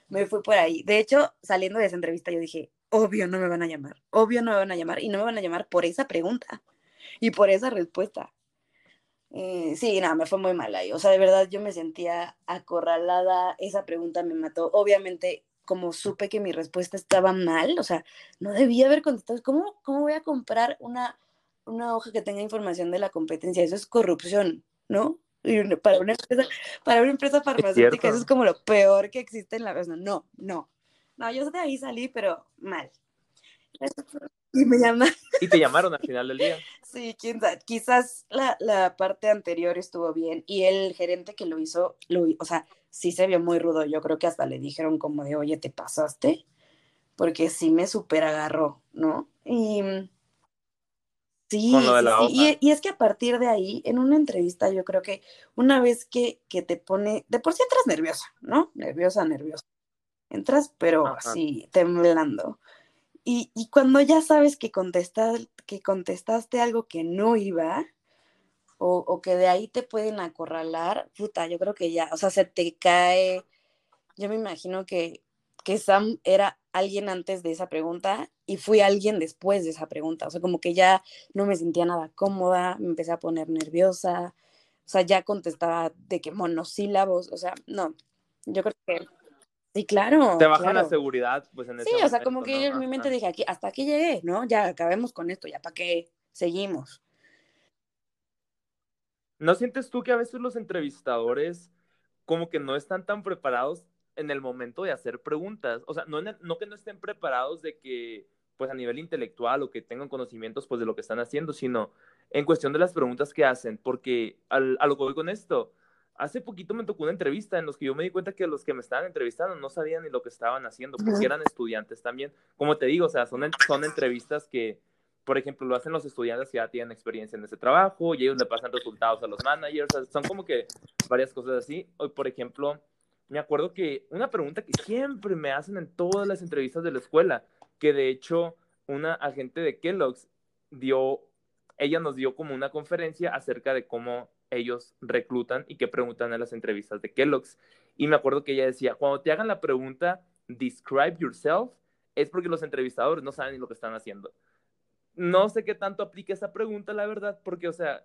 Me fui por ahí. De hecho, saliendo de esa entrevista, yo dije, obvio no me van a llamar, obvio no me van a llamar y no me van a llamar por esa pregunta y por esa respuesta. Eh, sí, nada, me fue muy mal ahí. O sea, de verdad yo me sentía acorralada, esa pregunta me mató. Obviamente, como supe que mi respuesta estaba mal, o sea, no debía haber contestado. ¿Cómo, cómo voy a comprar una, una hoja que tenga información de la competencia? Eso es corrupción, ¿no? para una empresa, para una empresa farmacéutica, eso es como lo peor que existe en la vida. No, no, no, yo de ahí salí, pero mal. Y me llamaron. Y te llamaron al final del día. (laughs) Sí, quién sabe. Quizás la, la, parte anterior estuvo bien y el gerente que lo hizo, lo, o sea, sí se vio muy rudo. Yo creo que hasta le dijeron como de, oye, ¿te pasaste? Porque sí me super agarró, ¿no? Y sí, sí, Y, es que a partir de ahí, en una entrevista, yo creo que una vez que, que te pone, de por sí entras nerviosa, ¿no? Nerviosa, nerviosa entras pero así temblando. Y, y, cuando ya sabes que, contestas, que contestaste algo que no iba, o, o, que de ahí te pueden acorralar, puta, yo creo que ya, o sea, se te cae. Yo me imagino que, que Sam era alguien antes de esa pregunta y fui alguien después de esa pregunta. O sea, como que ya no me sentía nada cómoda, me empecé a poner nerviosa, o sea, ya contestaba de que monosílabos, o sea, no, yo creo que Sí, claro. Te baja la seguridad, pues en Sí, o sea, como que yo en mi mente dije, aquí, hasta aquí llegué, ¿no? Ya acabemos con esto, ya para qué seguimos. ¿No sientes tú que a veces los entrevistadores como que no están tan preparados en el momento de hacer preguntas? O sea, no, no que no estén preparados de que, pues a nivel intelectual o que tengan conocimientos pues de lo que están haciendo, sino en cuestión de las preguntas que hacen, porque al, a lo que voy con esto, hace poquito me tocó una entrevista en los que yo me di cuenta que los que me estaban entrevistando no sabían ni lo que estaban haciendo, porque eran estudiantes también. Como te digo, o sea, son, son entrevistas que, por ejemplo, lo hacen los estudiantes que ya tienen experiencia en ese trabajo y ellos le pasan resultados a los managers. son como que varias cosas así. Hoy, por ejemplo, me acuerdo que una pregunta que siempre me hacen en todas las entrevistas de la escuela, que de hecho una agente de Kellogg's dio, ella nos dio como una conferencia acerca de cómo ellos reclutan y que preguntan en las entrevistas de Kellogg's. Y me acuerdo que ella decía, cuando te hagan la pregunta, describe yourself, es porque los entrevistadores no saben ni lo que están haciendo. No sé qué tanto aplica esa pregunta, la verdad, porque, o sea,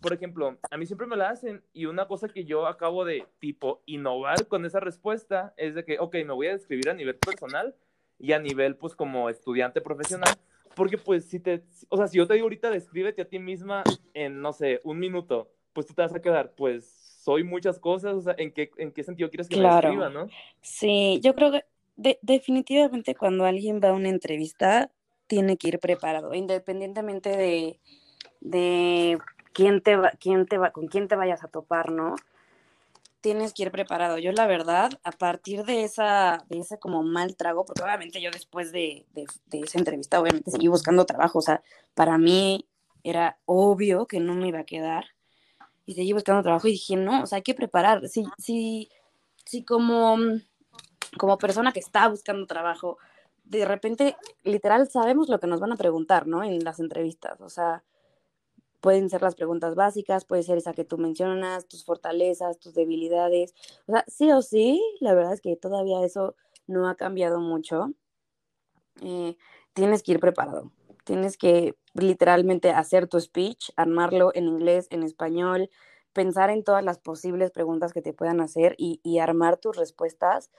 por ejemplo, a mí siempre me la hacen y una cosa que yo acabo de, tipo, innovar con esa respuesta es de que, ok, me voy a describir a nivel personal y a nivel, pues, como estudiante profesional, porque, pues, si te, o sea, si yo te digo ahorita, descríbete a ti misma en, no sé, un minuto, pues tú te vas a quedar, pues soy muchas cosas, o sea, ¿en qué, en qué sentido quieres que me describa, no? Sí, yo creo que definitivamente cuando alguien va a una entrevista tiene que ir preparado, independientemente de, de quién te va, quién te va, con quién te vayas a topar, ¿no? Tienes que ir preparado. Yo la verdad, a partir de esa, de ese como mal trago, porque obviamente yo después de, de, de esa entrevista, obviamente seguí buscando trabajo, o sea, para mí era obvio que no me iba a quedar y seguí buscando trabajo y dije, no, o sea, hay que preparar. Si, si, si como, como persona que está buscando trabajo, de repente, literal, sabemos lo que nos van a preguntar, ¿no? En las entrevistas, o sea, pueden ser las preguntas básicas, puede ser esa que tú mencionas, tus fortalezas, tus debilidades, o sea, sí o sí, la verdad es que todavía eso no ha cambiado mucho. Eh, tienes que ir preparado, tienes que literalmente hacer tu speech, armarlo en inglés, en español, pensar en todas las posibles preguntas que te puedan hacer y, armar tus respuestas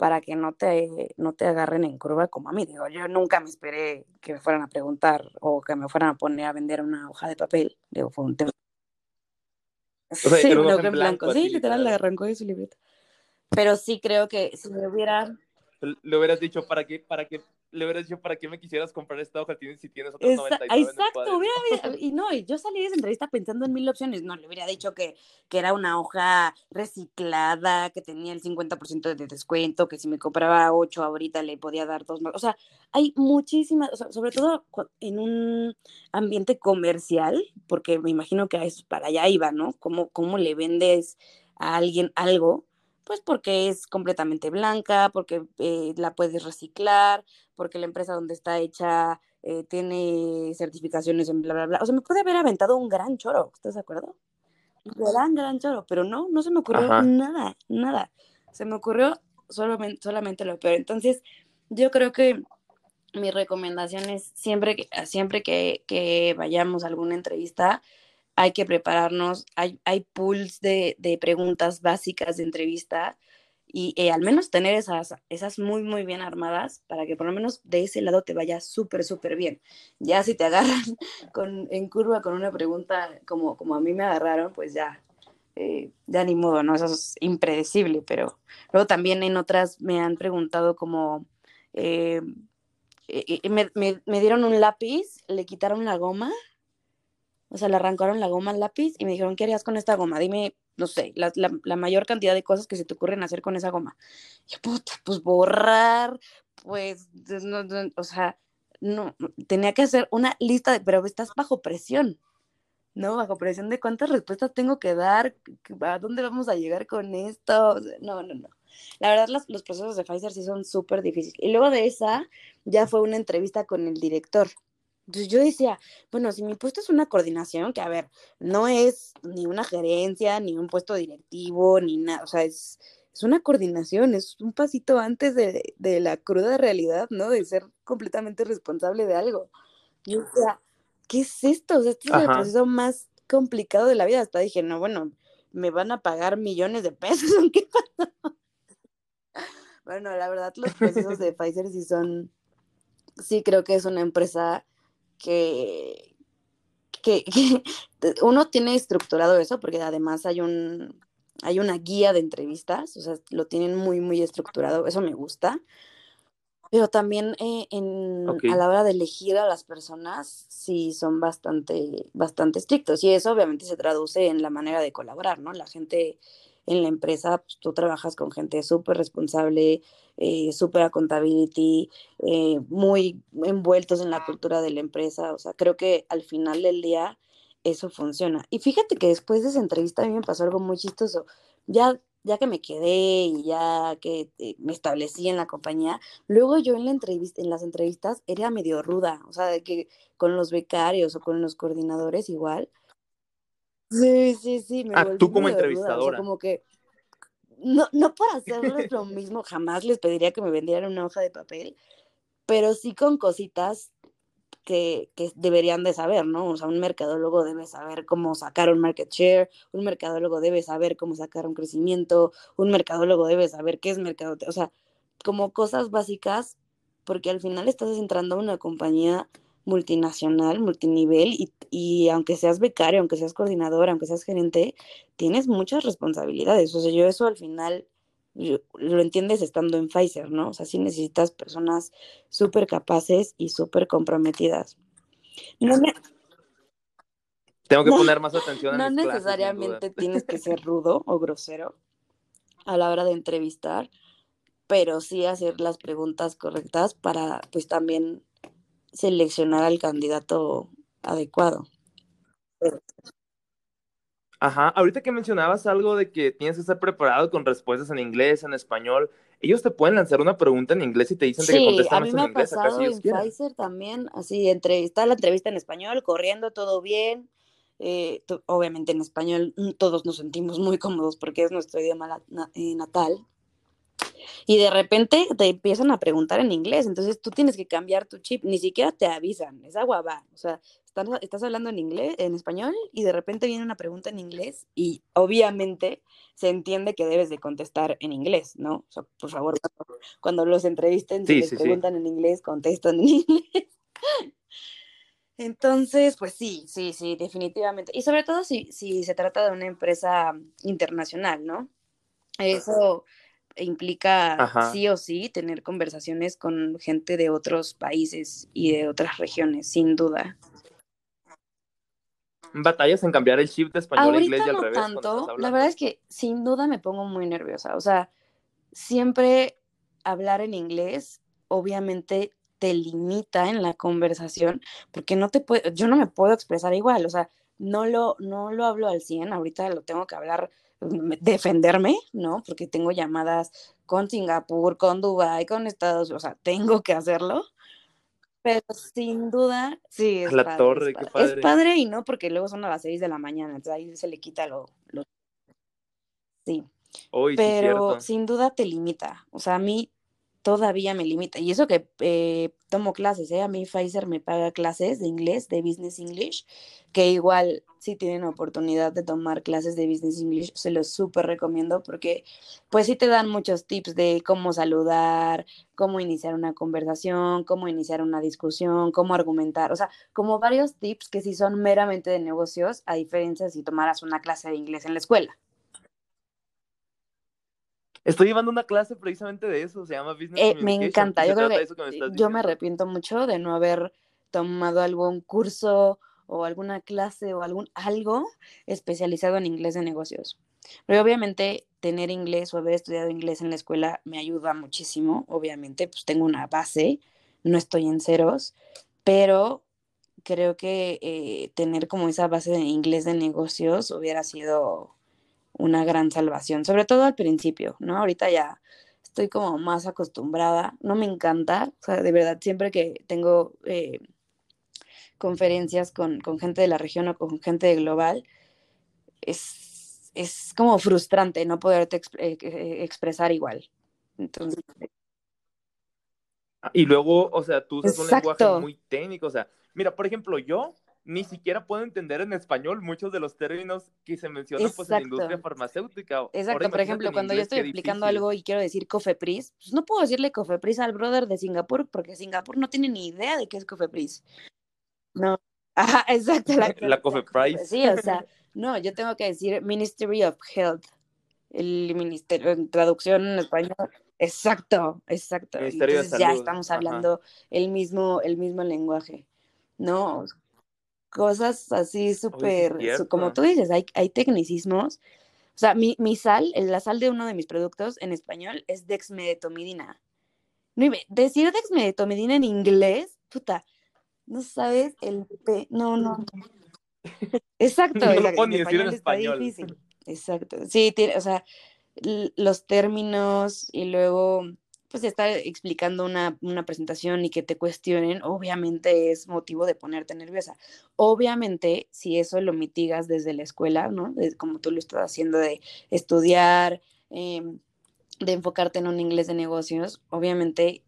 para que no te, no te agarren en curva como a mí. Digo, yo nunca me esperé que me fueran a preguntar o que me fueran a poner a vender una hoja de papel. Digo, fue un tema. sí, una hoja en blanco. Sí, literal, le arrancó de su libreta. Pero sí creo que si me hubiera... Le hubieras dicho, ¿para qué, para qué le hubieras dicho, ¿para qué me quisieras comprar esta hoja si tienes otras Esa, 99 Exacto, hubiera, y no, yo salí de esa entrevista pensando en mil opciones, no, le hubiera dicho que, que era una hoja reciclada, que tenía el 50% de descuento, que si me compraba ocho ahorita le podía dar dos más, o sea, hay muchísimas, o sea, sobre todo en un ambiente comercial, porque me imagino que a eso para allá iba, ¿no? ¿Cómo, cómo le vendes a alguien algo? Pues porque es completamente blanca, porque eh, la puedes reciclar, porque la empresa donde está hecha eh, tiene certificaciones en bla, bla, bla. O sea, me puede haber aventado un gran choro, ¿estás de acuerdo? Un gran, gran choro, pero no, no se me ocurrió nada, nada. Se me ocurrió solamente, solamente lo peor. Entonces, yo creo que mi recomendación es siempre que, siempre que, que vayamos a alguna entrevista, hay que prepararnos, hay, hay pools de, de preguntas básicas de entrevista y eh, al menos tener esas, esas muy, muy bien armadas para que por lo menos de ese lado te vaya súper, súper bien. Ya si te agarran (laughs) con, en curva con una pregunta como, como a mí me agarraron, pues ya, eh, ya ni modo, ¿no? Eso es impredecible, pero luego también en otras me han preguntado como... Eh, me, me, me dieron un lápiz, le quitaron la goma o sea, le arrancaron la goma al lápiz y me dijeron, ¿qué harías con esta goma? Dime, no sé, la, la, mayor cantidad de cosas que se te ocurren hacer con esa goma. Yo, puta, pues borrar, pues, no, o sea, no, tenía que hacer una lista de, pero estás bajo presión, ¿no? Bajo presión de cuántas respuestas tengo que dar, a dónde vamos a llegar con esto. no, no, no. La verdad, los, los procesos de Pfizer sí son súper difíciles. Y luego de esa, ya fue una entrevista con el director. Entonces yo decía, bueno, si mi puesto es una coordinación, que a ver, no es ni una gerencia, ni un puesto directivo, ni nada, o sea, es, es una coordinación, es un pasito antes de, de, la cruda realidad, ¿no? De ser completamente responsable de algo. Yo decía, ¿qué es esto? O sea, este es el proceso más complicado de la vida. Hasta dije, no, bueno, me van a pagar millones de pesos, (laughs) ¿qué pasa? (laughs) Bueno, la verdad, los procesos de (laughs) Pfizer sí son, sí creo que es una empresa que, que, (laughs) uno tiene estructurado eso, porque además hay un hay una guía de entrevistas, o sea, lo tienen muy, muy estructurado, eso me gusta. Pero también eh, en, a la hora de elegir a las personas, sí son bastante, bastante estrictos. Y eso obviamente se traduce en la manera de colaborar, ¿no? La gente en la empresa, pues, tú trabajas con gente súper responsable, eh, súper accountability, eh, muy envueltos en la cultura de la empresa. O sea, creo que al final del día eso funciona. Y fíjate que después de esa entrevista a mí me pasó algo muy chistoso. Ya, ya que me quedé y ya que eh, me establecí en la compañía, luego yo en, la entrevista, en las entrevistas era medio ruda, o sea, de que con los becarios o con los coordinadores igual Sí, sí, sí. Me ah, tú como entrevistadora. como que, no, no por hacerles lo mismo, jamás les pediría que me vendieran una hoja de papel, pero sí con cositas que, que, deberían de saber, ¿no? O sea, un mercadólogo debe saber cómo sacar un market share, un mercadólogo debe saber cómo sacar un crecimiento, un mercadólogo debe saber qué es mercado, o sea, como cosas básicas, porque al final estás entrando a una compañía multinacional, multinivel, y, y, aunque seas becario, aunque seas coordinador, aunque seas gerente, tienes muchas responsabilidades. O sea, yo eso al final lo entiendes estando en Pfizer, ¿no? O sea, sí necesitas personas súper capaces y súper comprometidas. No Tengo que poner más atención. No necesariamente tienes que ser (laughs) rudo o grosero a la hora de entrevistar, pero sí hacer las preguntas correctas para, pues también seleccionar al candidato adecuado. Ajá, ahorita que mencionabas algo de que tienes que estar preparado con respuestas en inglés, en español, ellos te pueden lanzar una pregunta en inglés y te dicen de que contestan en inglés. a mí me ha pasado en Pfizer también, así, entre, está la entrevista en español, corriendo, todo bien, eh, obviamente en español todos nos sentimos muy cómodos porque es nuestro idioma eh, natal, y de repente te empiezan a preguntar en inglés, entonces tú tienes que cambiar tu chip, ni siquiera te avisan, es agua va, o sea, estás hablando en inglés, en español, y de repente viene una pregunta en inglés y obviamente se entiende que debes de contestar en inglés, ¿no? O sea, por favor, cuando, los entrevisten, si les preguntan en inglés, contestan en (laughs) inglés. Entonces, pues sí, sí, sí, definitivamente. Y sobre todo si, si se trata de una empresa internacional, ¿no? Eso implica sí o sí tener conversaciones con gente de otros países y de otras regiones, sin duda. ¿Batallas en cambiar el chip de español a inglés y al no tanto. La verdad es que sin duda me pongo muy nerviosa. O sea, siempre hablar en inglés, obviamente te limita en la conversación, porque no te puedo, yo no me puedo expresar igual, o sea, no lo, no lo hablo al 100, ahorita lo tengo que hablar defenderme, ¿no? Porque tengo llamadas con Singapur, con Dubai, con Estados Unidos, o sea, tengo que hacerlo. Pero sin duda, sí, es la padre, torre, es padre. qué padre. Es padre y no, porque luego son a las 6 de la mañana, entonces ahí se le quita lo... Sí. Pero sin duda te limita. O sea, a mí todavía me limita. Y eso que eh, tomo clases, ¿eh? A mí Pfizer me paga clases de inglés, de Business English, que igual si tienen oportunidad de tomar clases de Business English, se los súper recomiendo porque pues sí te dan muchos tips de cómo saludar, cómo iniciar una conversación, cómo iniciar una discusión, cómo argumentar, o sea, como varios tips que sí son meramente de negocios, a diferencia de si tomaras una clase de inglés en la escuela. Estoy llevando una clase precisamente de eso, se llama Business eh, Me encanta, yo creo que, yo me arrepiento mucho de no haber tomado algún curso o alguna clase o algún algo especializado en inglés de negocios. Pero obviamente tener inglés o haber estudiado inglés en la escuela me ayuda muchísimo, obviamente, pues tengo una base, no estoy en ceros, pero creo que eh, tener como esa base de inglés de negocios hubiera sido una gran salvación, sobre todo al principio, ¿no? Ahorita ya estoy como más acostumbrada, no me encanta, o sea, de verdad, siempre que tengo eh, conferencias con, gente de la región o con gente de global, es, es como frustrante no poderte eh, eh, expresar igual. Entonces... Y luego, o sea, tú usas un lenguaje muy técnico, o sea, mira, por ejemplo, yo ni siquiera puedo entender en español muchos de los términos que se mencionan pues, en la industria farmacéutica. Exacto, por ejemplo, cuando yo estoy explicando algo y quiero decir Cofepris, pues no puedo decirle Cofepris al brother de Singapur porque Singapur no tiene ni idea de qué es Cofepris. No, (laughs) ajá, exacto. La, (laughs) la Cofepris. Sí, o sea, no, yo tengo que decir Ministry of Health, el ministerio, en traducción en español. Exacto, exacto. Entonces ya estamos hablando el mismo, el mismo lenguaje. No, cosas así súper, como tú dices, hay, hay tecnicismos. O sea, mi, mi sal, la sal de uno de mis productos en español es dexmedetomidina. Decir dexmedetomidina en inglés, puta, no sabes el... No, no. (laughs) Exacto. no lo puedo ni decir en español. Exacto. Sí, tiene, o sea, los términos y luego pues estar explicando una, presentación y que te cuestionen, obviamente es motivo de ponerte nerviosa. Obviamente, si eso lo mitigas desde la escuela, ¿no? como tú lo estás haciendo de estudiar, em, de enfocarte en un inglés de negocios, obviamente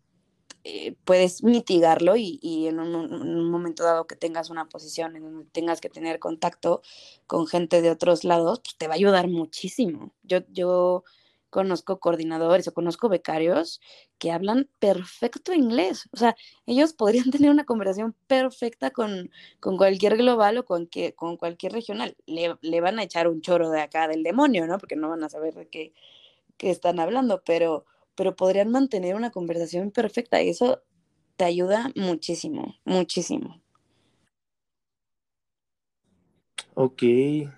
eh, puedes mitigarlo y, en, un, en, un, momento dado que tengas una posición en donde tengas que tener contacto con gente de otros lados, pues te va a ayudar muchísimo. Yo, yo conozco coordinadores o conozco becarios que hablan perfecto inglés. O sea, ellos (laughs) podrían tener una conversación perfecta con, con cualquier global o con, que, con cualquier regional. Le, le, van a echar un choro de acá del demonio, ¿no? Porque no van a saber de qué, qué están hablando, pero, pero podrían mantener una conversación perfecta y eso te ayuda muchísimo, muchísimo. Ok. Qué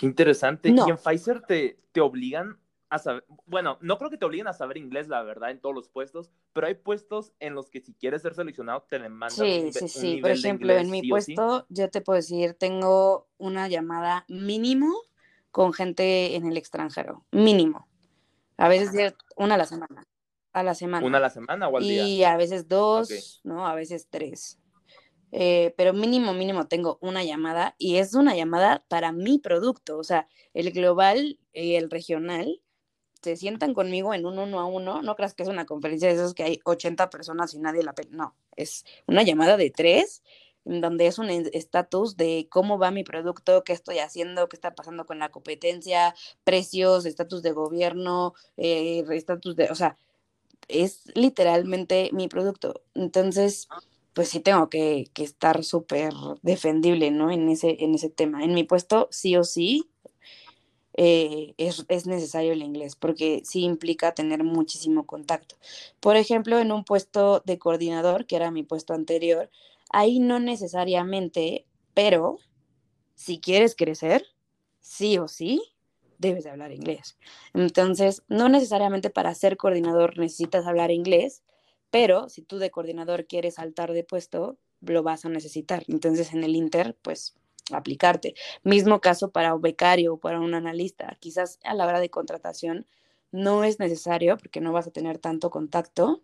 interesante. ¿Y en Pfizer te, te obligan a saber, bueno, no creo que te obliguen a saber inglés, la verdad, en todos los puestos, pero hay puestos en los que si quieres ser seleccionado te demandan sí, un, sí, sí. Por ejemplo, en mi puesto, yo te puedo decir, tengo una llamada mínimo con gente en el extranjero, mínimo. A veces una a la semana, a la semana. Una a la semana o al día. Y a veces dos, ¿no? A veces tres. Eh, pero mínimo, mínimo tengo una llamada y es una llamada para mi producto, o sea, el global y el regional se sientan conmigo en un uno a uno, no creas que es una conferencia de esos que hay 80 personas y nadie la... No, es una llamada de tres en donde es un estatus de cómo va mi producto, qué estoy haciendo, qué está pasando con la competencia, precios, estatus de gobierno, eh, estatus de, o sea, es literalmente mi producto. Entonces, pues sí tengo que, que estar súper defendible, ¿no? En ese, en ese tema. En mi puesto, sí o sí, eh, es, es, necesario el inglés, porque sí implica tener muchísimo contacto. Por ejemplo, en un puesto de coordinador, que era mi puesto anterior, ahí no necesariamente, pero si quieres crecer, sí o sí, debes de hablar inglés. Entonces, no necesariamente para ser coordinador necesitas hablar inglés, pero si tú de coordinador quieres saltar de puesto, lo vas a necesitar. Entonces, en el Inter, pues aplicarte. Mismo caso para un becario o para un analista. Quizás a la hora de contratación no es necesario porque no vas a tener tanto contacto,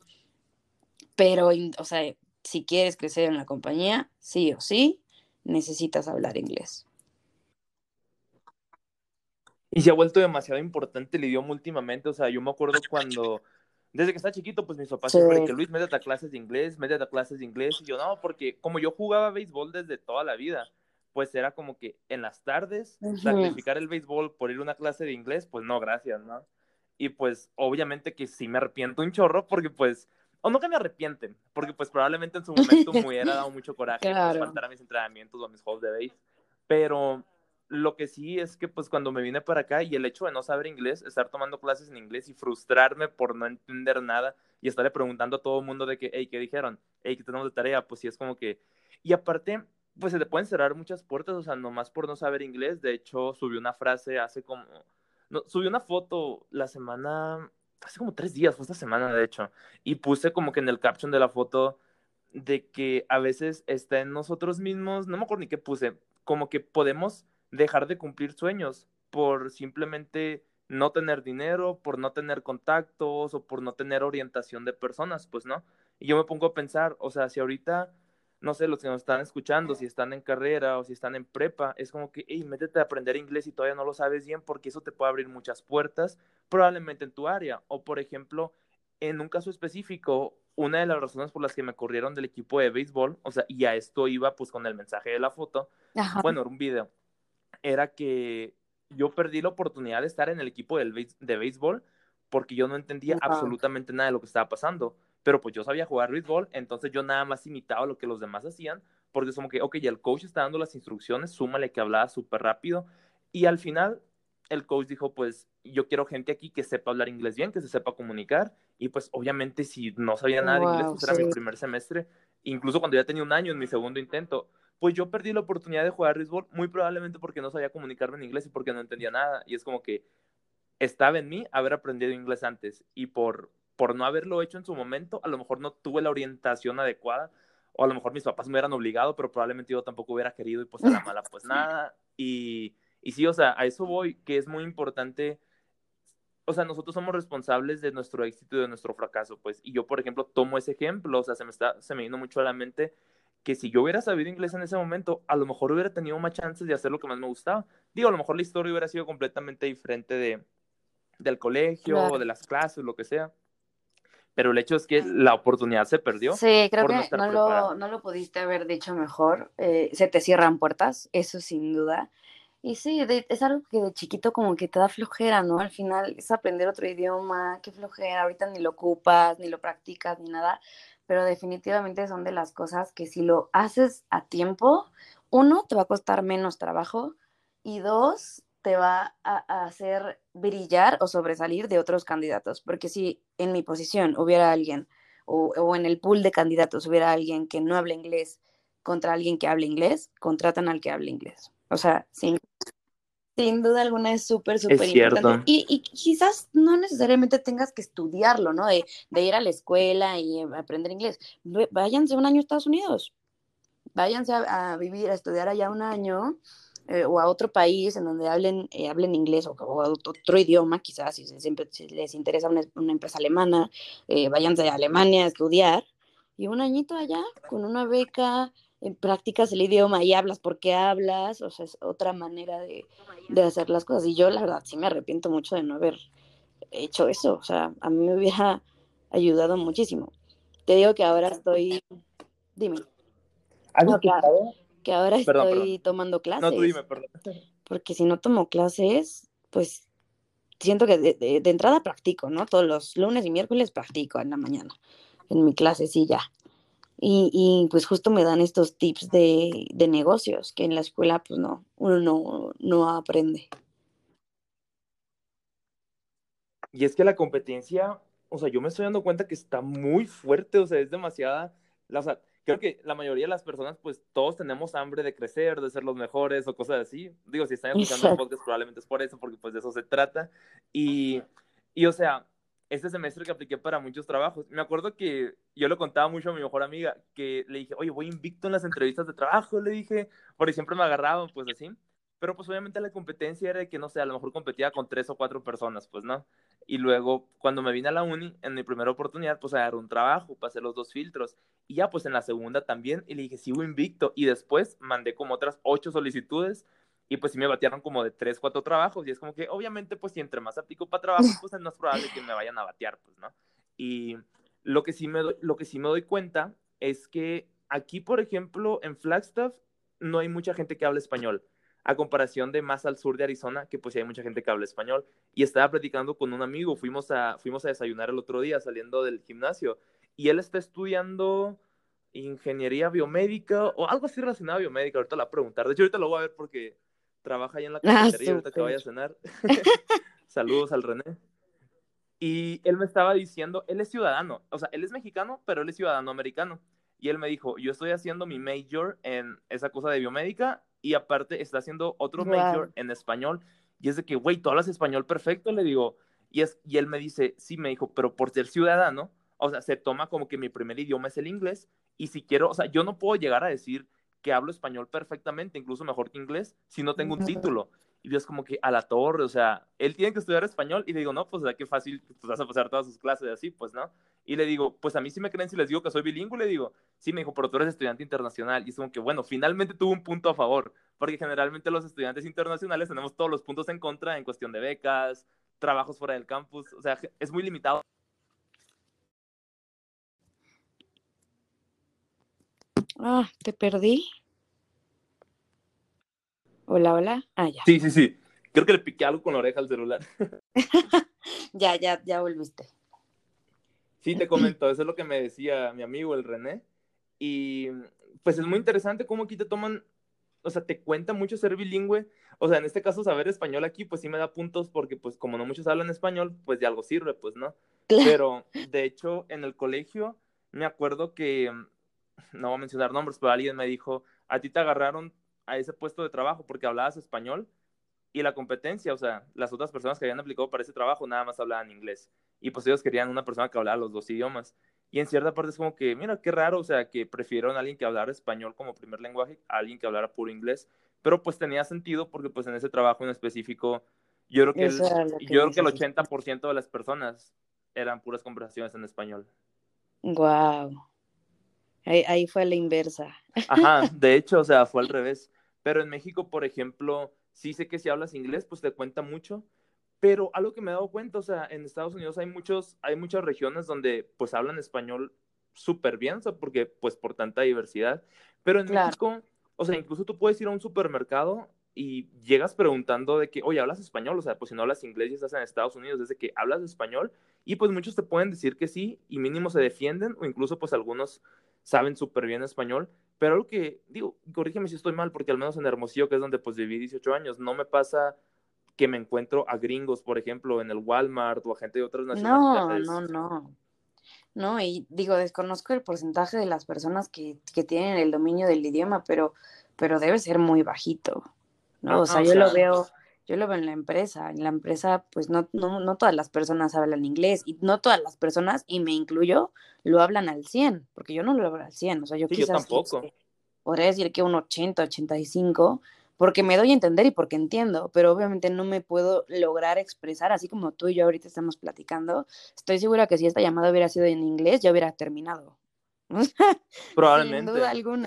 pero, o sea, si quieres crecer en la compañía, sí o sí, necesitas hablar inglés. Y se ha vuelto demasiado importante el idioma últimamente. O sea, yo me acuerdo cuando, desde que estaba chiquito, pues mis papás siempre que Luis, métete a clases de inglés, métete a clases de inglés. Y yo no, porque como yo jugaba béisbol desde toda la vida, pues era como que en las tardes, sacrificar el béisbol por ir a una clase de inglés, pues no, gracias, ¿no? Y pues obviamente que sí me arrepiento un chorro porque pues, o no que me arrepienten, porque pues probablemente en su momento me hubiera dado mucho coraje pues, claro. faltar a mis entrenamientos o a mis juegos de béis, pero lo que sí es que pues cuando me vine para acá y el hecho de no saber inglés, estar tomando clases en inglés y frustrarme por no entender nada y estarle preguntando a todo el mundo de que, hey, ¿qué dijeron? Hey, ¿qué tenemos de tarea? Pues sí es como que... Y aparte, pues se te pueden cerrar muchas puertas, o sea, nomás por no saber inglés. De hecho, subí una frase hace como, no, subí una foto la semana, hace como tres días, fue esta semana de hecho, y puse como que en el caption de la foto de que a veces está en nosotros mismos, no me acuerdo ni qué puse, como que podemos dejar de cumplir sueños por simplemente no tener dinero, por no tener contactos o por no tener orientación de personas, pues no. Y yo me pongo a pensar, o sea, si ahorita no sé, los que nos están escuchando, si están en carrera o si están en prepa, es como que, hey, métete a aprender inglés y todavía no lo sabes bien porque eso te puede abrir muchas puertas, probablemente en tu área. O, por ejemplo, en un caso específico, una de las razones por las que me corrieron del equipo de béisbol, o sea, y a esto iba pues con el mensaje de la foto, bueno, era un video, era que yo perdí la oportunidad de estar en el equipo del, de béisbol porque yo no entendía absolutamente nada de lo que estaba pasando pero pues yo sabía jugar béisbol, entonces yo nada más imitaba lo que los demás hacían, porque es como que, ok, ya el coach está dando las instrucciones, súmale que hablaba súper rápido, y al final el coach dijo, pues yo quiero gente aquí que sepa hablar inglés bien, que se sepa comunicar, y pues obviamente si no sabía nada de inglés, pues era mi primer semestre, incluso cuando ya tenía un año en mi segundo intento, pues yo perdí la oportunidad de jugar béisbol, muy probablemente porque no sabía comunicarme en inglés y porque no entendía nada, y es como que estaba en mí haber aprendido inglés antes, y por por no haberlo hecho en su momento, a lo mejor no tuve la orientación adecuada, o a lo mejor mis papás me hubieran obligado, pero probablemente yo tampoco hubiera querido y pues a la mala, pues (laughs) nada. Y, y sí, o sea, a eso voy, que es muy importante. O sea, nosotros somos responsables de nuestro éxito y de nuestro fracaso, pues. Y yo, por ejemplo, tomo ese ejemplo, o sea, se me, está, se me vino mucho a la mente que si yo hubiera sabido inglés en ese momento, a lo mejor hubiera tenido más chances de hacer lo que más me gustaba. Digo, a lo mejor la historia hubiera sido completamente diferente de, del colegio o de las clases, lo que sea pero el hecho es que la oportunidad se perdió. Sí, creo que no, lo, no, lo, pudiste haber dicho mejor. Eh, se te cierran puertas, eso sin duda. Y sí, es algo que de chiquito como que te da flojera, ¿no? Al final es aprender otro idioma, qué flojera, ahorita ni lo ocupas, ni lo practicas, ni nada, pero definitivamente son de las cosas que si lo haces a tiempo, uno, te va a costar menos trabajo y dos, te va a, hacer brillar o sobresalir de otros candidatos. Porque si en mi posición hubiera alguien o, en el pool de candidatos hubiera alguien que no habla inglés contra alguien que habla inglés, contratan al que habla inglés. O sea, sin, sin duda alguna es súper, súper importante. Y, y, quizás no necesariamente tengas que estudiarlo, ¿no? De, de, ir a la escuela y aprender inglés. Váyanse un año a Estados Unidos. Váyanse a, a vivir, a estudiar allá un año eh, o a otro país en donde hablen, eh, hablen inglés o, otro idioma, quizás, si, siempre, les interesa una, una empresa alemana, eh, váyanse a Alemania a estudiar y un añito allá con una beca, en practicas el idioma y hablas porque hablas, o sea, es otra manera de, de, hacer las cosas. Y yo, la verdad, sí me arrepiento mucho de no haber hecho eso, o sea, a mí me hubiera ayudado muchísimo. Te digo que ahora estoy, dime. Que ahora estoy tomando clases. No, tú dime, perdón. Porque si no tomo clases, pues siento que de, entrada practico, ¿no? Todos los lunes y miércoles practico en la mañana, en mi clase, sí, ya. Y, y, pues justo me dan estos tips de, de, negocios que en la escuela pues no, uno no, no aprende. Y es que la competencia, o sea, yo me estoy dando cuenta que está muy fuerte, o sea, es demasiada, o sea, creo que la mayoría de las personas, pues todos tenemos hambre de crecer, de ser los mejores o cosas así. Digo, si están escuchando el podcast, probablemente es por eso, porque pues de eso se trata. Y, y o sea, este semestre que apliqué para muchos trabajos, me acuerdo que yo le contaba mucho a mi mejor amiga, que le dije, oye, voy invicto en las entrevistas de trabajo, le dije, porque siempre me agarraban, pues así. Pero pues obviamente la competencia era de que, no sé, a lo mejor competía con tres o cuatro personas, pues no. Y luego, cuando me vine a la uni, en mi primera oportunidad, pues agarré un trabajo, pasé los dos filtros. Y ya pues en la segunda también, y le dije, sigo invicto. Y después mandé como otras ocho solicitudes y pues sí me batearon como de tres, cuatro trabajos y es como que obviamente pues si entre más aplico para trabajo (laughs) pues es más probable que me vayan a batear, pues, ¿no? Y lo que sí me doy, lo que sí me doy cuenta es que aquí, por ejemplo, en Flagstaff no hay mucha gente que hable español, a comparación de más al sur de Arizona, que pues sí hay mucha gente que habla español. Y estaba platicando con un amigo, fuimos a, fuimos a desayunar el otro día saliendo del gimnasio, y él está estudiando ingeniería biomédica o algo así relacionado a biomédica, ahorita la voy a preguntar. De hecho, ahorita lo voy a ver porque trabaja ahí en la ah, cafetería, ahorita que vaya a cenar. (laughs) Saludos al René. Y él me estaba diciendo, él es ciudadano, o sea, él es mexicano, pero él es ciudadano americano. Y él me dijo, yo estoy haciendo mi major en esa cosa de biomédica y aparte está haciendo otro major en español. Y es de que, güey, tú hablas español perfecto, le digo. Y, es, y él me dice, sí, me dijo, pero por ser ciudadano, o sea, se toma como que mi primer idioma es el inglés. Y si quiero, o sea, yo no puedo llegar a decir que hablo español perfectamente, incluso mejor que inglés, si no tengo un título. Y Dios como que a la torre, o sea, él tiene que estudiar español y le digo, no, pues qué fácil, pues vas a pasar todas sus clases así, pues, ¿no? Y le digo, pues a mí sí me creen si les digo que soy bilingüe, le digo, sí, me dijo, pero tú eres estudiante internacional. Y es como que, bueno, finalmente tuvo un punto a favor, porque generalmente los estudiantes internacionales tenemos todos los puntos en contra en cuestión de becas, trabajos fuera del campus, o sea, es muy limitado. Ah, te perdí. Hola, hola. Ah, ya. Sí, sí, sí. Creo que le piqué algo con la oreja al celular. (laughs) ya, ya, ya volviste. Sí, te comento, eso es lo que me decía mi amigo el René. Y pues es muy interesante cómo aquí te toman, o sea, te cuenta mucho ser bilingüe. O sea, en este caso saber español aquí, pues sí me da puntos porque pues como no muchos hablan español, pues de algo sirve, pues, ¿no? Pero de hecho, en el colegio me acuerdo que, no voy a mencionar nombres, pero alguien me dijo, a ti te agarraron a ese puesto de trabajo porque hablabas español y la competencia, o sea, las otras personas que habían aplicado para ese trabajo nada más hablaban inglés y pues ellos querían una persona que hablara los dos idiomas. Y en cierta parte es como que, mira, qué raro, o sea, que prefirieron a alguien que hablara español como primer lenguaje a alguien que hablara puro inglés, pero pues tenía sentido porque pues en ese trabajo en específico, yo creo que el, yo creo que el 80% de las personas eran puras conversaciones en español. Wow. Ahí, ahí, fue la inversa. Ajá, (laughs) de hecho, o sea, fue al revés. Pero en México, por ejemplo, sí sé que si hablas inglés, pues te cuenta mucho. Pero algo que me he dado cuenta, o sea, en Estados Unidos hay, muchos, hay muchas regiones donde pues hablan español súper bien, o sea, porque pues por tanta diversidad. Pero en México, o sea, incluso tú puedes ir a un supermercado y llegas preguntando de que, oye, ¿hablas español? O sea, pues si no hablas inglés y estás en Estados Unidos, desde que hablas español. Y pues muchos te pueden decir que sí y mínimo se defienden o incluso pues algunos saben súper bien español. Pero algo que, digo, corrígeme si estoy mal, porque al menos en Hermosillo, que es donde pues viví 18 años, no me pasa que me encuentro a gringos, por ejemplo, en el Walmart o a gente de otras nacionalidades. No, no, no. No, y digo, desconozco el porcentaje de las personas que, que tienen el dominio del idioma, pero, pero debe ser muy bajito. ¿no? o sea, yo lo veo, yo lo veo en la empresa. En la empresa, pues no, no, no todas las personas hablan inglés y no todas las personas, y me incluyo, lo hablan al 100, porque yo no lo hablo al 100. O sea, yo quizás. tampoco. podría decir que un 80, 85, porque me doy a entender y porque entiendo, pero obviamente no me puedo lograr expresar, así como tú y yo ahorita estamos platicando. Estoy segura que si esta llamada hubiera sido en inglés, ya hubiera terminado. (laughs) Probablemente. Sin duda alguna.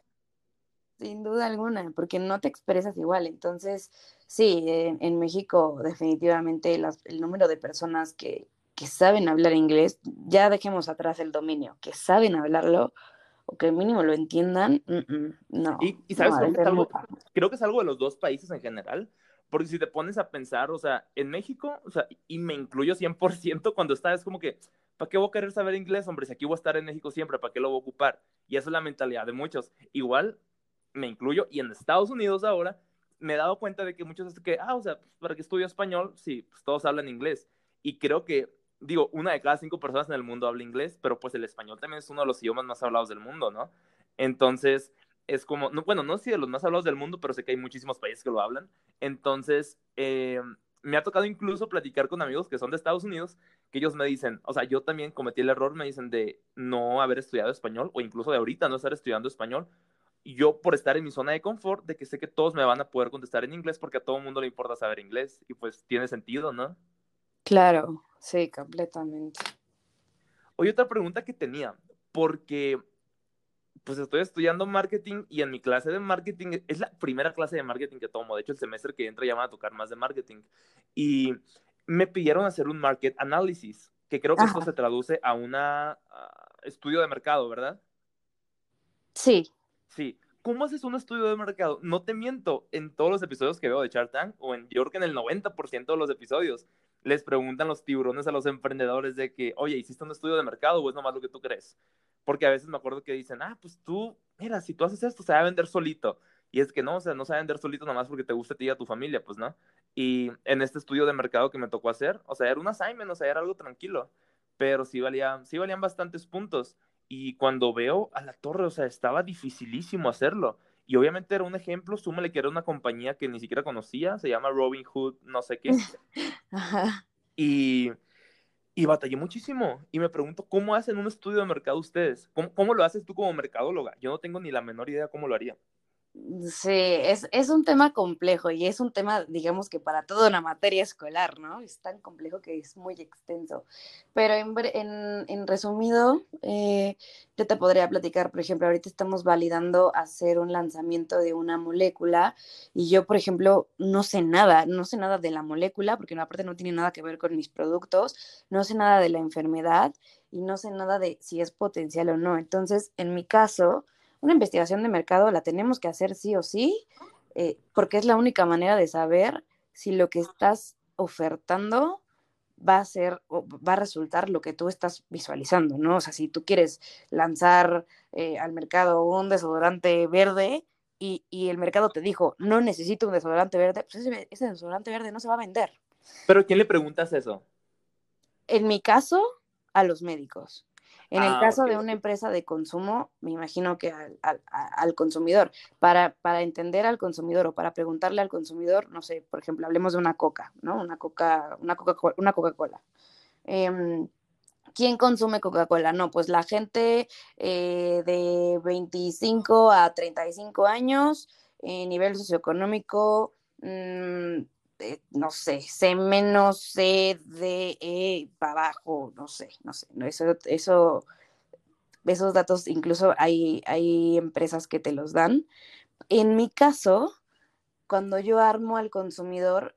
Sin duda alguna, porque no te expresas igual. Entonces, sí, en, México definitivamente el número de personas que, que saben hablar inglés, ya dejemos atrás el dominio, que saben hablarlo, o que mínimo lo entiendan, no. Y, sabes, creo que es algo de los dos países en general, porque si te pones a pensar, o sea, en México, o sea, y me incluyo 100% cuando está, es como que, ¿para qué voy a querer saber inglés, hombre? Si aquí voy a estar en México siempre, ¿para qué lo voy a ocupar? Y esa es la mentalidad de muchos. Igual, me incluyo, y en Estados Unidos ahora, me he dado cuenta de que muchos dicen que, ah, o sea, ¿para qué estudio español? Sí, pues todos hablan inglés. Y creo que, digo, una de cada cinco personas en el mundo habla inglés, pero pues el español también es uno de los idiomas más hablados del mundo, ¿no? Entonces, es como, no, bueno, no sé si de los más hablados del mundo, pero sé que hay muchísimos países que lo hablan. Entonces, eh, me ha tocado incluso platicar con amigos que son de Estados Unidos, que ellos me dicen, o sea, yo también cometí el error, me dicen de no haber estudiado español, o incluso de ahorita no estar estudiando español, y yo por estar en mi zona de confort, de que sé que todos me van a poder contestar en inglés, porque a todo el mundo le importa saber inglés, y pues tiene sentido, ¿no? Claro, sí, completamente. Oye, otra pregunta que tenía, porque pues estoy estudiando marketing y en mi clase de marketing es la primera clase de marketing que tomo. De hecho, el semestre que entra ya van a tocar más de marketing. Y me pidieron hacer un market analysis, que creo que esto se traduce a un estudio de mercado, ¿verdad? Sí. Sí. ¿Cómo haces un estudio de mercado? No te miento, en todos los episodios que veo de Shark Tank, o en yo creo que en el 90% de los episodios, les preguntan los tiburones a los emprendedores de que, oye, ¿hiciste un estudio de mercado o es nomás lo que tú crees? Porque a veces me acuerdo que dicen, ah, pues tú, mira, si tú haces esto, se va a vender solito. Y es que no, o sea, no se va a vender solito nomás porque te gusta a ti y a tu familia, pues, ¿no? Y en este estudio de mercado que me tocó hacer, o sea, era un assignment, o sea, era algo tranquilo, pero sí, valía, sí valían bastantes puntos. Y cuando veo a la torre, o sea, estaba dificilísimo hacerlo. Y obviamente era un ejemplo, súmale que era una compañía que ni siquiera conocía, se llama Robin Hood, no sé qué. (laughs) Y y batallé muchísimo. Y me pregunto, ¿cómo hacen un estudio de mercado ustedes? ¿Cómo, ¿Cómo, lo haces tú como mercadóloga? Yo no tengo ni la menor idea cómo lo haría. Sí, es, es, un tema complejo y es un tema, digamos que para toda una materia escolar, ¿no? Es tan complejo que es muy extenso. Pero en, en, en resumido, eh, yo te podría platicar, por ejemplo, ahorita estamos validando hacer un lanzamiento de una molécula y yo, por ejemplo, no sé nada, no sé nada de la molécula porque no, aparte no tiene nada que ver con mis productos, no sé nada de la enfermedad y no sé nada de si es potencial o no. Entonces, en mi caso, una investigación de mercado la tenemos que hacer sí o sí, eh, porque es la única manera de saber si lo que estás ofertando va a ser o va a resultar lo que tú estás visualizando, ¿no? O sea, si tú quieres lanzar eh, al mercado un desodorante verde y, el mercado te dijo, no necesito un desodorante verde, pues ese, ese desodorante verde no se va a vender. ¿Pero quién le preguntas eso? En mi caso, a los médicos. En el ah, caso de una empresa de consumo, me imagino que al, consumidor, para, para, entender al consumidor o para preguntarle al consumidor, no sé, por ejemplo, hablemos de una coca, ¿no? Una coca, una Coca-Cola. Una Coca-Cola. Em, ¿Quién consume Coca-Cola? No, pues la gente eh, de 25 a 35 años, nivel socioeconómico, mm, no sé, C menos, C, D, E, para abajo, no sé, no sé, eso, eso, esos datos incluso hay, hay empresas que te los dan. En mi caso, cuando yo armo al consumidor,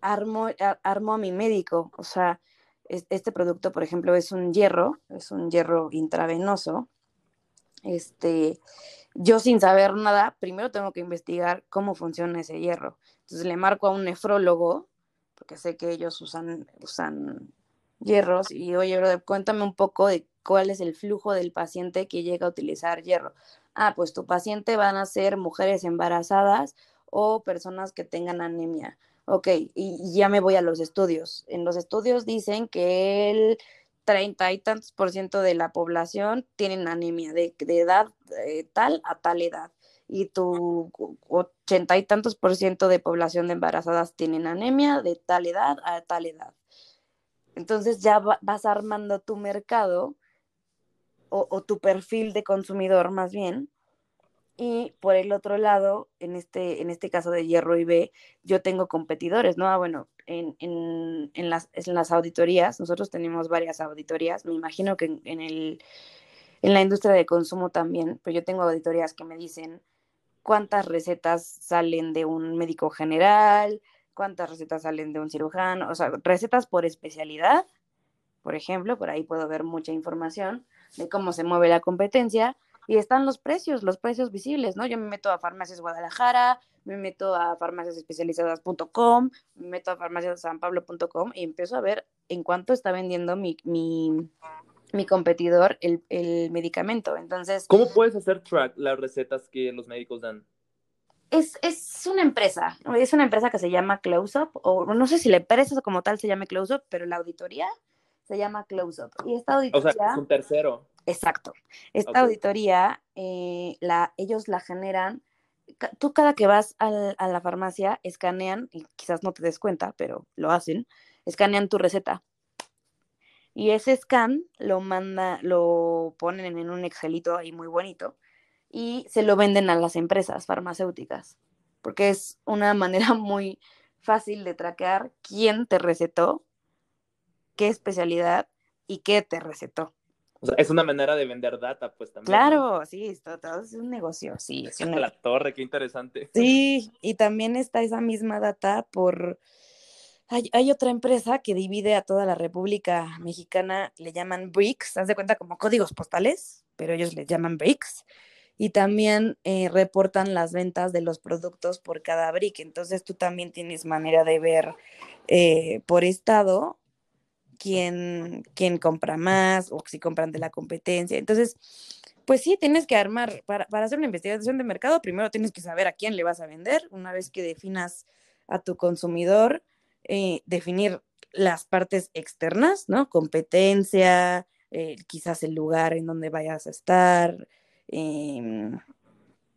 armo, armo a mi médico, o sea, este producto, por ejemplo, es un hierro, es un hierro intravenoso, este, yo sin saber nada, primero tengo que investigar cómo funciona ese hierro. Entonces le marco a un nefrólogo, porque sé que ellos usan, usan hierros, y oye, cuéntame un poco de cuál es el flujo del paciente que llega a utilizar hierro. Ah, pues tu paciente van a ser mujeres embarazadas o personas que tengan anemia. Ok, y ya me voy a los estudios. En los estudios dicen que el treinta y tantos por ciento de la población tienen anemia de, edad eh, tal a tal edad y tu ochenta y tantos por ciento de población de embarazadas tienen anemia de tal edad a tal edad. Entonces ya vas armando tu mercado o, o, tu perfil de consumidor más bien y por el otro lado, en este, en este caso de hierro y B, yo tengo competidores, ¿no? Ah, bueno, en, en, en, las, en las auditorías, nosotros tenemos varias auditorías, me imagino que en, el, en la industria de consumo también, pero yo tengo auditorías que me dicen cuántas recetas salen de un médico general, cuántas recetas salen de un cirujano, o sea, recetas por especialidad, por ejemplo, por ahí puedo ver mucha información, de cómo se mueve la competencia y están los precios, los precios visibles, ¿no? Yo me meto a Farmacias Guadalajara, me meto a farmaciasespecializadas.com, me meto a farmaciasanpablo.com y empiezo a ver en cuánto está vendiendo mi, mi, mi competidor el, el, medicamento. Entonces... ¿Cómo puedes hacer track las recetas que los médicos dan? Es, es una empresa, es una empresa que se llama Close Up, o no sé si la empresa como tal se llame Close Up, pero la auditoría se llama Close Up. Y esta auditoría... O sea, es un tercero. Exacto. Esta auditoría, eh, la, ellos la generan, tú cada que vas al, a la farmacia, escanean, y quizás no te des cuenta, pero lo hacen, escanean tu receta. Y ese scan lo manda, lo ponen en un Excelito ahí muy bonito y se lo venden a las empresas farmacéuticas, porque es una (laughs) manera muy fácil de traquear quién te recetó, qué especialidad y qué te recetó. O sea, es una manera de vender data, pues también. Claro, sí, todo, es un negocio, sí. Es (laughs) una... La torre, qué interesante. Sí, y también está esa misma data por... Hay, hay, otra empresa que divide a toda la República Mexicana, le llaman BRICS, haz de cuenta como códigos postales, pero ellos le llaman BRICS. Y también eh, reportan las ventas de los productos por cada BRIC. Entonces tú también tienes manera de ver eh, por estado quién, quién compra más o si compran de la competencia. Entonces, pues sí, tienes que armar, para, para, hacer una investigación de mercado, primero tienes que saber a quién le vas a vender, una vez que definas a tu consumidor, eh, definir las partes externas, ¿no? Competencia, eh, quizás el lugar en donde vayas a estar, eh,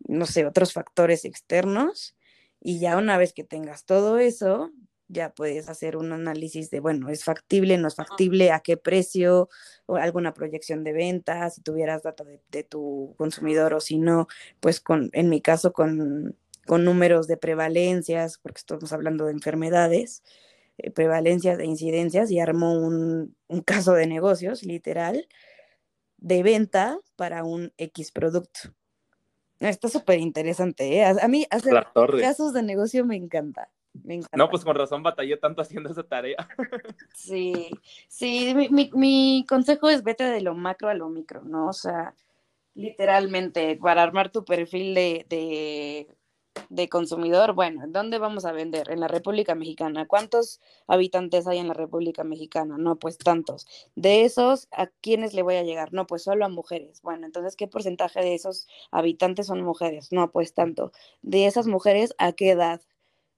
no sé, otros factores externos. Y ya una vez que tengas todo eso, ya puedes hacer un análisis de, bueno, ¿es factible, no es factible, a qué precio, o alguna proyección de ventas, si tuvieras data de, tu consumidor o si no, pues con, en mi caso, con, con números de prevalencias, porque estamos hablando de enfermedades, eh, prevalencias e incidencias, y armo un, un (laughs) caso de negocios, literal, de venta para un X producto. Está súper interesante, ¿eh? A mí hacer casos de negocio me encanta. No, pues con razón batallé tanto haciendo esa tarea. (laughs) Sí, sí, mi, mi, consejo es vete de lo macro a lo micro, ¿no? O sea, literalmente, para armar tu perfil de, de, de consumidor, bueno, ¿dónde vamos a vender? En la República Mexicana. ¿Cuántos habitantes hay en la República Mexicana? No, pues tantos. De esos, ¿a quiénes le voy a llegar? No, pues solo a mujeres. Bueno, entonces, ¿qué porcentaje de esos habitantes son mujeres? No, pues tanto. De esas mujeres, ¿a qué edad?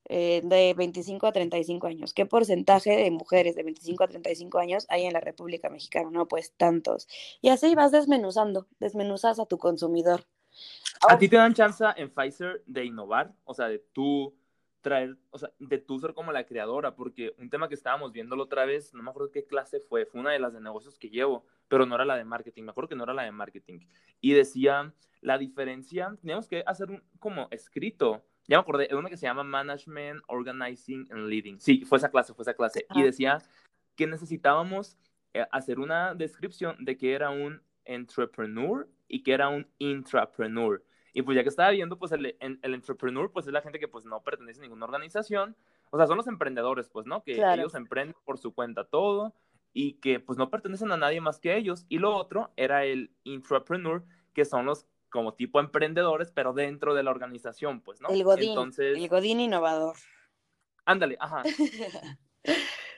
Eh, de 25 a 35 años. ¿Qué porcentaje de mujeres de 25 a 35 años hay en la República Mexicana? No, pues tantos. Y así vas desmenuzando, desmenuzas a tu consumidor. ¿A ti te dan chance en Pfizer de innovar? O sea, de tú traer, o sea, de tú ser como la creadora, porque un tema que estábamos viéndolo otra vez, no me acuerdo qué clase fue, fue una de las de negocios que llevo, pero no era la de marketing, me acuerdo que no era la de marketing. Y decía, la diferencia, tenemos que hacer un como escrito ya me acordé, una que se llama Management, Organizing and Leading. Sí, fue esa clase, fue esa clase. Y decía que necesitábamos eh, hacer una descripción de que era un entrepreneur y que era un intrapreneur. Y pues ya que estaba viendo, pues el, el, entrepreneur, pues es la gente que pues no pertenece a ninguna organización. O sea, son los emprendedores, pues, ¿no? Que ellos emprenden por su cuenta todo y que pues no pertenecen a nadie más que ellos. Y lo otro era el intrapreneur, que son los como tipo emprendedores, pero dentro de la organización, pues, ¿no? El Godín, Entonces... el Godín innovador. Ándale, ajá. (laughs)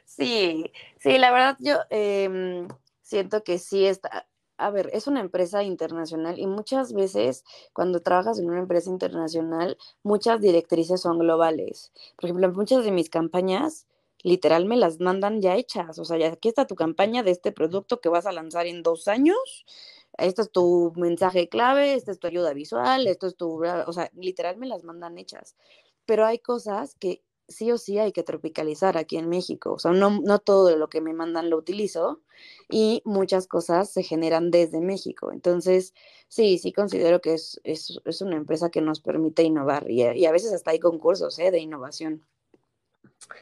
sí, sí, la verdad yo em, siento que sí está, a ver, es una empresa internacional y muchas veces cuando trabajas en una empresa internacional, muchas directrices son globales. Por ejemplo, muchas de mis campañas literal me las mandan ya hechas, o sea, ya aquí está tu campaña de este producto que vas a lanzar en dos años esto es tu mensaje clave, esta es tu ayuda visual, esto es tu, o sea, literal me las mandan hechas. Pero hay cosas que sí o sí hay que tropicalizar aquí en México. O sea, no, no todo lo que me mandan lo utilizo y muchas cosas se generan desde México. Entonces, sí, sí considero que es, es, es una empresa que nos permite innovar y, y, a veces hasta hay concursos ¿eh? de innovación.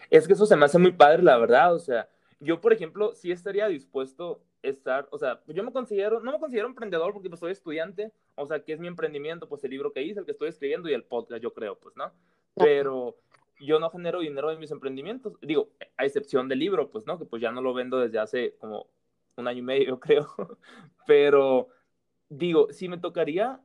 Es que eso se me hace muy padre, la verdad. O sea, yo, por ejemplo, sí estaría dispuesto estar, o sea, yo me considero, no me considero emprendedor porque pues soy estudiante, o sea, que es mi emprendimiento, pues el libro que hice, el que estoy escribiendo y el podcast, yo creo, pues, ¿no? Pero yo no genero dinero en mis emprendimientos, digo, a excepción del libro, pues, ¿no? Que pues ya no lo vendo desde hace como un año y medio, (laughs) creo. Pero digo, si me tocaría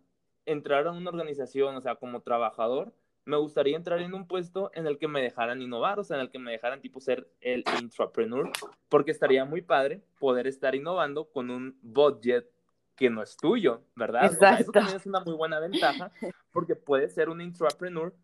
entrar a una organización, o sea, como trabajador, me gustaría entrar en un puesto en el que me dejaran innovar, o sea, en el que me dejaran tipo ser el intrapreneur, porque estaría muy padre poder estar innovando con un budget que no es tuyo, ¿verdad? O sea, eso también es una muy buena ventaja, (laughs) porque puedes ser un intrapreneur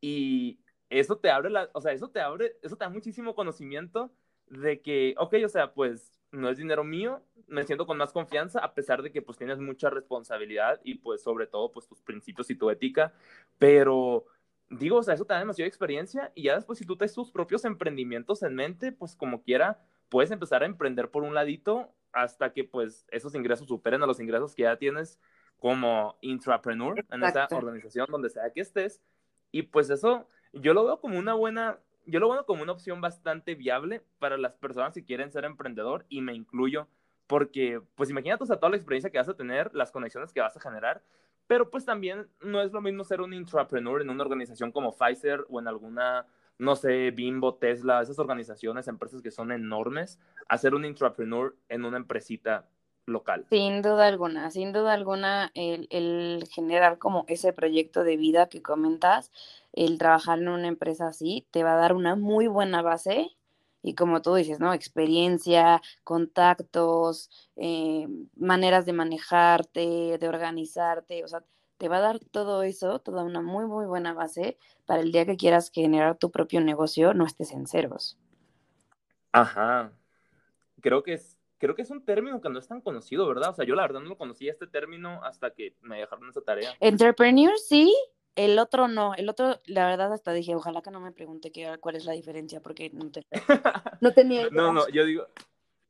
y eso te abre la, o sea, eso te abre, eso te da muchísimo conocimiento de que, ok, o sea, pues no es dinero mío, me siento con más confianza, a pesar de que pues tienes mucha responsabilidad y pues sobre todo pues tus principios y tu ética, pero digo, o sea, eso te da demasiada experiencia y ya después si tú tienes tus propios emprendimientos en mente, pues como quiera, puedes empezar a emprender por un ladito hasta que pues esos ingresos superen a los ingresos que ya tienes como intrapreneur en esa organización donde sea que estés. Y pues eso yo lo veo como una buena yo lo veo como una opción bastante viable para las personas que quieren ser emprendedor y me incluyo porque pues imagínate toda la experiencia que vas a tener, las conexiones que vas a generar, pero pues también no es lo mismo ser un intrapreneur en una organización como Pfizer o en alguna, no sé, Bimbo, Tesla, esas organizaciones, empresas que son enormes, a ser un intrapreneur en una empresita local. Sin duda alguna, sin duda alguna, el, el generar como ese proyecto de vida que comentas, el trabajar en una empresa así, te va a dar una muy buena base y como tú dices, ¿no? Experiencia, contactos, eh, maneras de manejarte, de organizarte, o sea, te va a dar todo eso, toda una muy, muy buena base para el día que quieras generar tu propio negocio, no estés en ceros. Ajá. Creo que es, creo que es un término que no es tan conocido, ¿verdad? O sea, yo la verdad no lo conocía este término hasta que me dejaron esa tarea. Entrepreneur, sí, el otro no, el otro, la verdad, hasta dije, ojalá que no me pregunte qué, cuál es la diferencia, porque no, te, (laughs) no tenía No, no, yo digo,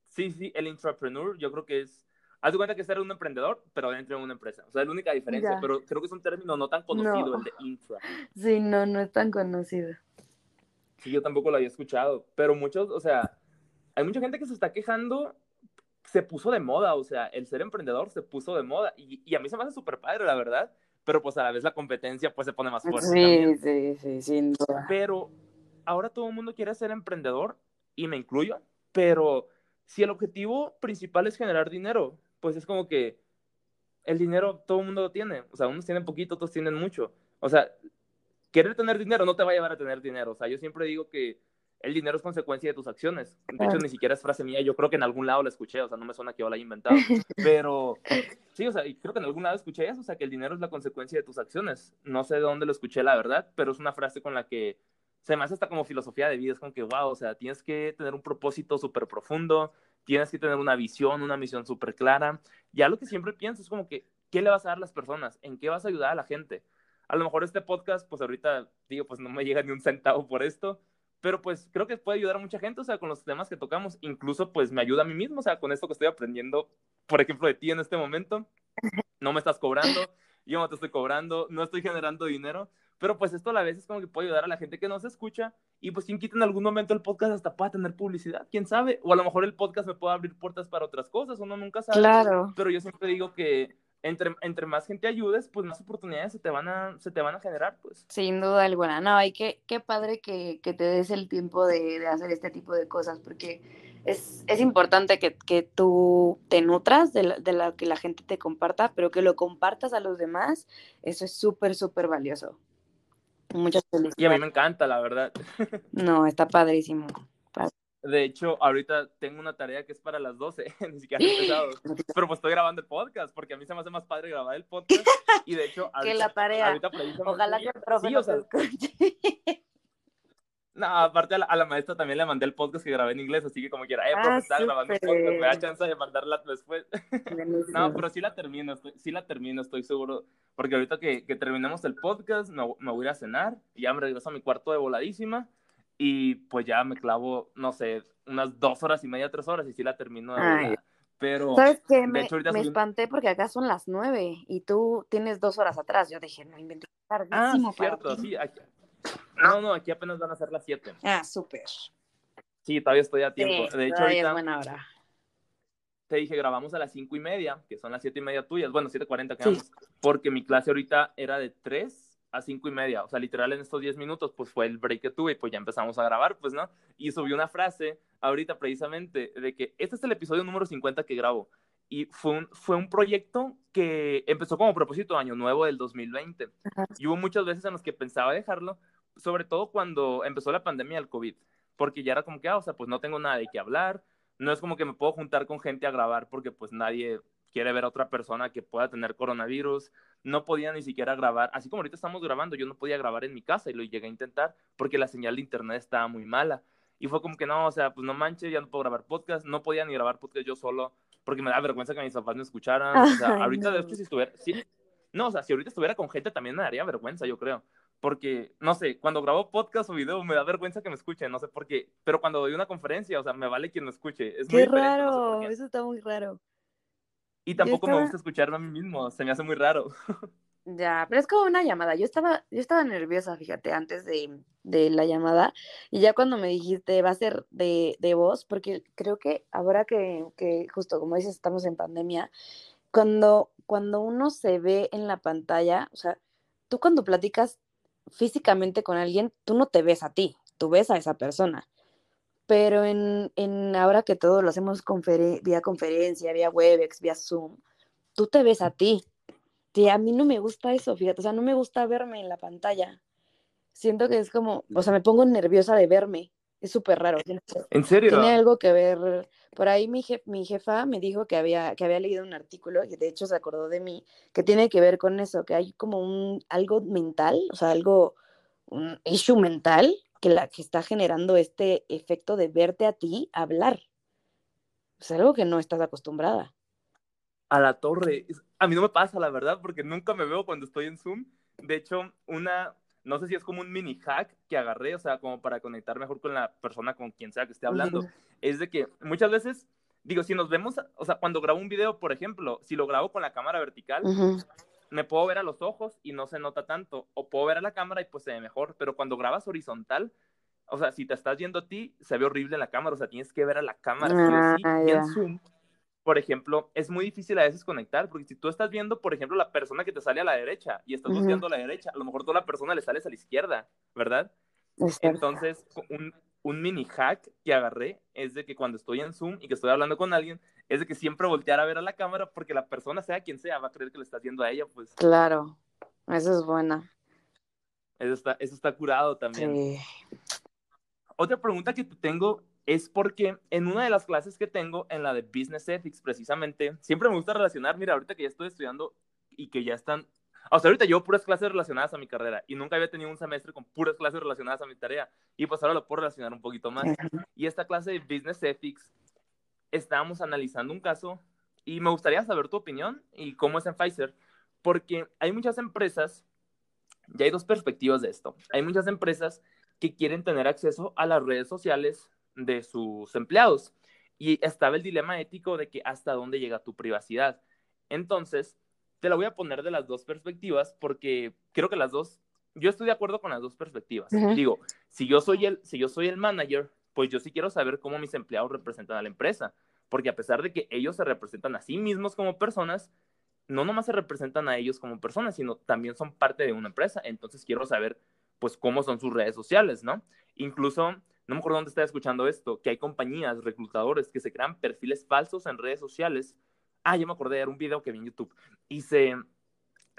sí, sí, el intrapreneur, yo creo que es, haz de cuenta que es ser un emprendedor, pero dentro de una empresa. O sea, es la única diferencia, pero creo que es un término no tan conocido, el de intra. (laughs) Sí, no, no es tan conocido. Sí, yo tampoco lo había escuchado, pero muchos, o sea, hay mucha gente que se está quejando, se puso de moda, o sea, el ser emprendedor se puso de moda, y, y a mí se me hace súper padre, la verdad, pero pues a la vez la competencia pues se pone más fuerte. Sí, sí, sí, sin duda. Pero ahora todo el mundo quiere ser emprendedor y me incluyo, pero si el objetivo principal es generar dinero, pues es como que el dinero todo el mundo lo tiene, o sea, unos tienen poquito, otros tienen mucho. O sea, querer tener dinero no te va a llevar a tener dinero, o sea, yo siempre digo que el dinero es consecuencia de tus acciones. De hecho, ni siquiera es frase mía, yo creo que en algún lado la escuché, o sea, no me suena que yo la haya inventado, (laughs) pero sí, o sea, creo que en algún lado escuché eso, o sea, que el dinero es la consecuencia de tus acciones. No sé de dónde lo escuché, la verdad, pero es una frase con la que se me hace hasta como filosofía de vida, es como que, wow, o sea, tienes que tener un propósito súper profundo, tienes que tener una visión, una misión súper clara. Ya lo que siempre pienso es como que, ¿qué le vas a dar a las personas? ¿En qué vas a ayudar a la gente? A lo mejor este podcast, pues ahorita digo, pues no me llega ni un centavo por esto, pero pues creo que puede ayudar a mucha gente, o sea, con los temas que tocamos, incluso pues me ayuda a mí mismo, o sea, con esto que estoy aprendiendo, por ejemplo, de ti en este momento, no me estás cobrando, yo no te estoy cobrando, no estoy generando dinero, pero pues esto a la vez es como que puede ayudar a la gente que nos escucha y pues quien quita en algún momento el podcast hasta pueda tener publicidad, quién sabe, o a lo mejor el podcast me puede abrir puertas para otras cosas, uno nunca sabe. Claro. Pero yo siempre digo que entre, entre más gente ayudes, pues más oportunidades se te van a, se te van a generar, pues. Sin duda alguna, no, y qué, qué padre que, que te des el tiempo de, de, hacer este tipo de cosas, porque es, es importante que, que, tú te nutras de, la, de lo que la gente te comparta, pero que lo compartas a los demás, eso es súper, súper valioso. Muchas felicidades. Y a mí me encanta, la verdad. (laughs) No, está padrísimo. De hecho, ahorita tengo una tarea que es para las 12, (laughs) ni siquiera he empezado. (gasps) Pero pues estoy grabando el podcast, porque a mí se me hace más padre grabar el podcast. (laughs) Y de hecho, ahorita, que la tarea. Ojalá que el profe sí, o sea, escuche. No, aparte a la, a la, maestra también le mandé el podcast que grabé en inglés, así que como quiera, eh, profe, ah, está grabando el podcast, me da chance de mandarla después. (laughs) no, pero sí la termino, estoy, sí la termino, estoy seguro, porque ahorita que, que terminemos el podcast, me, me voy a ir a cenar, y ya me regreso a mi cuarto de voladísima, y pues ya me clavo, no sé, unas dos horas y media, tres horas y sí la termino de Pero, ¿sabes qué? Me, me espanté porque acá son las nueve y tú tienes dos horas atrás. Yo dije, no inventé Ah, sí, cierto, sí. Aquí... No, no, aquí apenas van a ser las siete. Ah, súper. Sí, todavía estoy a tiempo. Sí, de hecho, ahorita es buena hora. te dije, grabamos a las cinco y media, que son las siete y media tuyas. Bueno, siete cuarenta quedamos. Sí. Porque mi clase ahorita era de tres a cinco y media, o sea, literal en estos diez minutos, pues fue el break que tuve y pues ya empezamos a grabar, pues, ¿no? Y subí una frase ahorita precisamente de que este es el episodio número 50 que grabo y fue un, fue un proyecto que empezó como propósito año nuevo del 2020 y hubo muchas veces en las que pensaba dejarlo, sobre todo cuando empezó la pandemia del COVID, porque ya era como que, ah, o sea, pues no tengo nada de qué hablar, no es como que me puedo juntar con gente a grabar porque pues nadie quiere ver a otra persona que pueda tener coronavirus, no podía ni siquiera grabar, así como ahorita estamos grabando, yo no podía grabar en mi casa y lo llegué a intentar porque la señal de internet estaba muy mala. Y fue como que no, o sea, pues no manches, ya no puedo grabar podcast, no podía ni grabar podcast yo solo porque me da vergüenza que mis papás me escucharan. o sea, (laughs) ahorita de hecho si estuviera, no, o sea, si ahorita estuviera con gente también me daría vergüenza, yo creo. Porque, no sé, cuando grabo podcast o video me da vergüenza que me escuchen, no sé por qué. Pero cuando doy una conferencia, o sea, me vale quien me escuche. Es qué raro, eso está muy raro. Y tampoco me gusta escucharme a mí mismo, se me hace muy raro. (laughs) Ya, pero es como una llamada. Yo estaba, yo estaba nerviosa, fíjate, antes de, de la llamada. Y ya cuando me dijiste va a ser de, de voz, porque creo que ahora que, que, justo como dices, estamos en pandemia, cuando, cuando uno se ve en la pantalla, o sea, tú cuando platicas físicamente con alguien, tú no te ves a ti, tú ves a esa persona. Pero en, en ahora que todo lo hacemos vía conferencia, vía Webex, vía Zoom, tú te ves a ti Sí, a mí no me gusta eso, fíjate, o sea, no me gusta verme en la pantalla. Siento que es como, o sea, me pongo nerviosa de verme. Es súper raro. ¿En serio? Tiene algo que ver. Por ahí mi, mi jefa me dijo que había, que había leído un artículo, y de hecho se acordó de mí, que tiene que ver con eso, que hay como un algo mental, o sea, algo, un issue mental que, la, que está generando este efecto de verte a ti hablar. Es algo que no estás acostumbrada a la torre. A mí no me pasa, la verdad, porque nunca me veo cuando estoy en Zoom. De hecho, una, no sé si es como un mini hack que agarré, o sea, como para conectar mejor con la persona con quien sea que esté hablando, es de que muchas veces, digo, si nos vemos, o sea, cuando grabo un video, por ejemplo, si lo grabo con la cámara vertical, me puedo ver a los ojos y no se nota tanto, o puedo ver a la cámara y pues se ve mejor, pero cuando grabas horizontal, o sea, si te estás viendo a ti, se ve horrible en la cámara, o sea, tienes que ver a la cámara, sí, ah, y en Zoom por ejemplo, es muy difícil a veces conectar, porque si tú estás viendo, por ejemplo, la persona que te sale a la derecha y estás buscando a la derecha, a lo mejor toda la persona le sales a la izquierda, ¿verdad? Entonces, un, un, mini hack que agarré es de que cuando estoy en Zoom y que estoy hablando con alguien, es de que siempre voltear a ver a la cámara, porque la persona, sea quien sea, va a creer que le estás viendo a ella, pues. Claro, eso es buena. Eso está, eso está curado también. Sí. Otra pregunta que te tengo es porque en una de las clases que tengo, en la de Business Ethics, precisamente, siempre me gusta relacionar, mira, ahorita que ya estoy estudiando y que ya están, sea, ahorita llevo puras clases relacionadas a mi carrera y nunca había tenido un semestre con puras clases relacionadas a mi tarea y pues ahora lo puedo relacionar un poquito más. Y esta clase de Business Ethics, estábamos analizando un caso y me gustaría saber tu opinión y cómo es en Pfizer, porque hay muchas empresas, ya hay dos perspectivas de esto, hay muchas empresas que quieren tener acceso a las redes sociales de sus empleados. Y estaba el dilema ético de que hasta dónde llega tu privacidad. Entonces, te la voy a poner de las dos perspectivas porque creo que las dos, yo estoy de acuerdo con las dos perspectivas. Digo, si yo, soy el, si yo soy el manager, pues yo sí quiero saber cómo mis empleados representan a la empresa. Porque a pesar de que ellos se representan a sí mismos como personas, no nomás se representan a ellos como personas, sino también son parte de una empresa. Entonces quiero saber, pues, cómo son sus redes sociales, ¿no? Incluso no me acuerdo dónde estaba escuchando esto, que hay compañías, reclutadores que se crean perfiles falsos en redes sociales. Ah, ya me acordé, era un video que vi en YouTube. Y, se,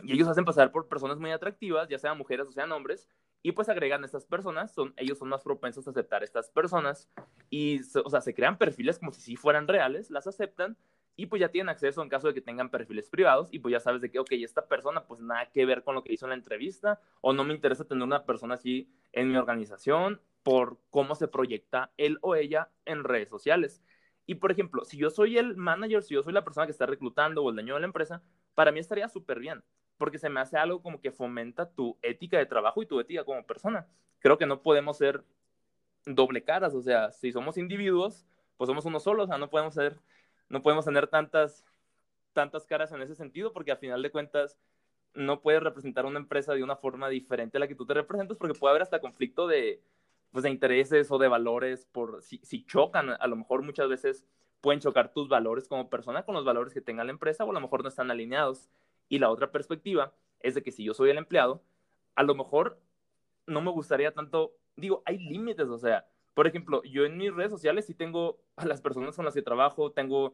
y ellos hacen pasar por personas muy atractivas, ya sean mujeres o sean hombres, y pues agregan a estas personas, son, ellos son más propensos a aceptar a estas personas, y, o sea, se crean perfiles como si sí fueran reales, las aceptan, y pues ya tienen acceso en caso de que tengan perfiles privados y pues ya sabes de que, ok, esta persona pues nada que ver con lo que hizo en la entrevista o no me interesa tener una persona así en mi organización por cómo se proyecta él o ella en redes sociales. Y por ejemplo, si yo soy el manager, si yo soy la persona que está reclutando o el dueño de la empresa, para mí estaría súper bien, porque se me hace algo como que fomenta tu ética de trabajo y tu ética como persona. Creo que no podemos ser doble caras, o sea, si somos individuos, pues somos uno solo, o sea, no podemos ser, no podemos tener tantas, tantas caras en ese sentido, porque al final de cuentas no puedes representar una empresa de una forma diferente a la que tú te representas, porque puede haber hasta conflicto de, pues, de intereses o de valores, por si, si chocan, a lo mejor muchas veces pueden chocar tus valores como persona con los valores que tenga la empresa o a lo mejor no están alineados. Y la otra perspectiva es de que si yo soy el empleado, a lo mejor no me gustaría tanto, digo, hay límites, o sea, por ejemplo, yo en mis redes sociales sí tengo a las personas con las que trabajo, tengo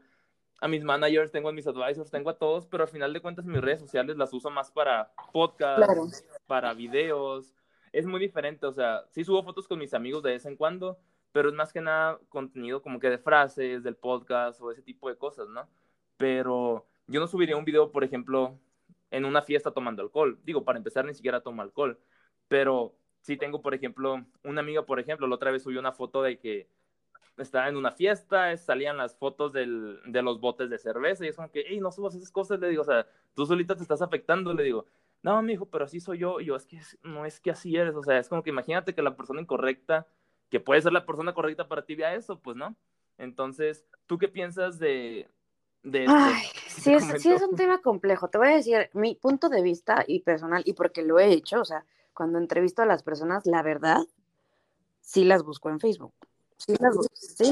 a mis managers, tengo a mis advisors, tengo a todos, pero al final de cuentas mis redes sociales las uso más para podcasts, para videos. Es muy diferente, o sea, sí subo fotos con mis amigos de vez en cuando, pero es más que nada contenido como que de frases, del podcast o ese tipo de cosas, ¿no? Pero yo no subiría un video, por ejemplo, en una fiesta tomando alcohol. Digo, para empezar, ni siquiera tomo alcohol. Pero sí tengo, por ejemplo, una amiga, por ejemplo, la otra vez subió una foto de que estaba en una fiesta, salían las fotos del, de los botes de cerveza y es como que, hey, no subas esas cosas, le digo, o sea, tú solita te estás afectando, le digo, no, mi hijo, pero así soy yo, y yo, es que no es que así eres, o sea, es como que imagínate que la persona incorrecta, que puede ser la persona correcta para ti, vea eso, pues, ¿no? Entonces, ¿tú qué piensas de, de Ay, (laughs) sí, es, sí es un tema complejo. Te voy a decir mi punto de vista y personal, y porque lo he hecho, o sea, cuando entrevisto a las personas, la verdad, sí las busco en Facebook. Sí las,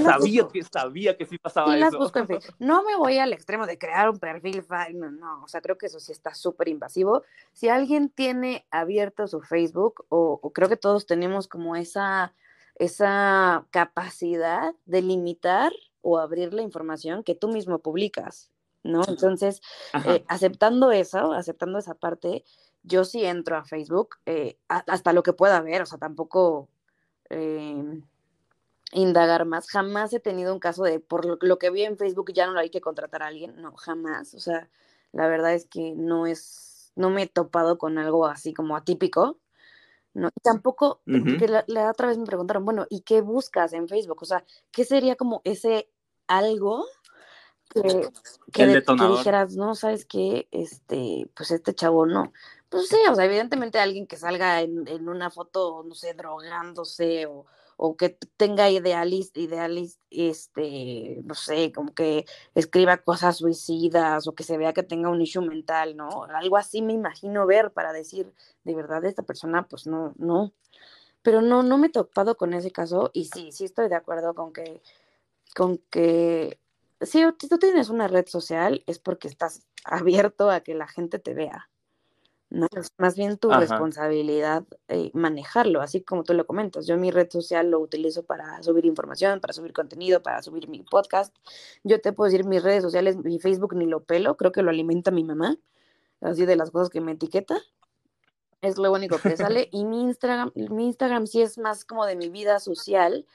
sabía, que, sabía que sí pasaba sí Las busco en Facebook. No me voy al extremo de crear un perfil, no, no, o sea, creo que eso sí está súper invasivo. Si alguien tiene abierto su Facebook, o, o creo que todos tenemos como esa, esa capacidad de limitar o abrir la información que tú mismo publicas, ¿no? Entonces, eh, aceptando eso, aceptando esa parte, yo sí entro a Facebook eh, hasta lo que pueda ver, o sea, tampoco em, indagar más. Jamás he tenido un caso de, por lo, que vi en Facebook, ya no hay que contratar a alguien, no, jamás. O sea, la verdad es que no es, no me he topado con algo así como atípico. No, tampoco, la, otra vez me preguntaron, bueno, ¿y qué buscas en Facebook? O sea, ¿qué sería como ese algo que, que, dijeras, no, sabes qué, este, pues este chavo no. Pues sí, o sea, evidentemente alguien que salga en, en una foto, no sé, drogándose o, o que tenga idealis, idealis, este, no sé, como que escriba cosas suicidas o que se vea que tenga un issue mental, ¿no? Algo así me imagino ver para decir, de verdad, esta persona, pues no, no. Pero no, no me he topado con ese caso y sí, sí estoy de acuerdo con que con que si tú tienes una red social es porque estás abierto a que la gente te vea. ¿No? Es más bien tu responsabilidad eh, manejarlo, así como tú lo comentas. Yo mi red social lo utilizo para subir información, para subir contenido, para subir mi podcast. Yo te puedo decir mis redes sociales, mi Facebook ni lo pelo, creo que lo alimenta mi mamá, así de las cosas que me etiqueta. Es lo único que (laughs) sale. Y mi Instagram, mi Instagram sí es más como de mi vida social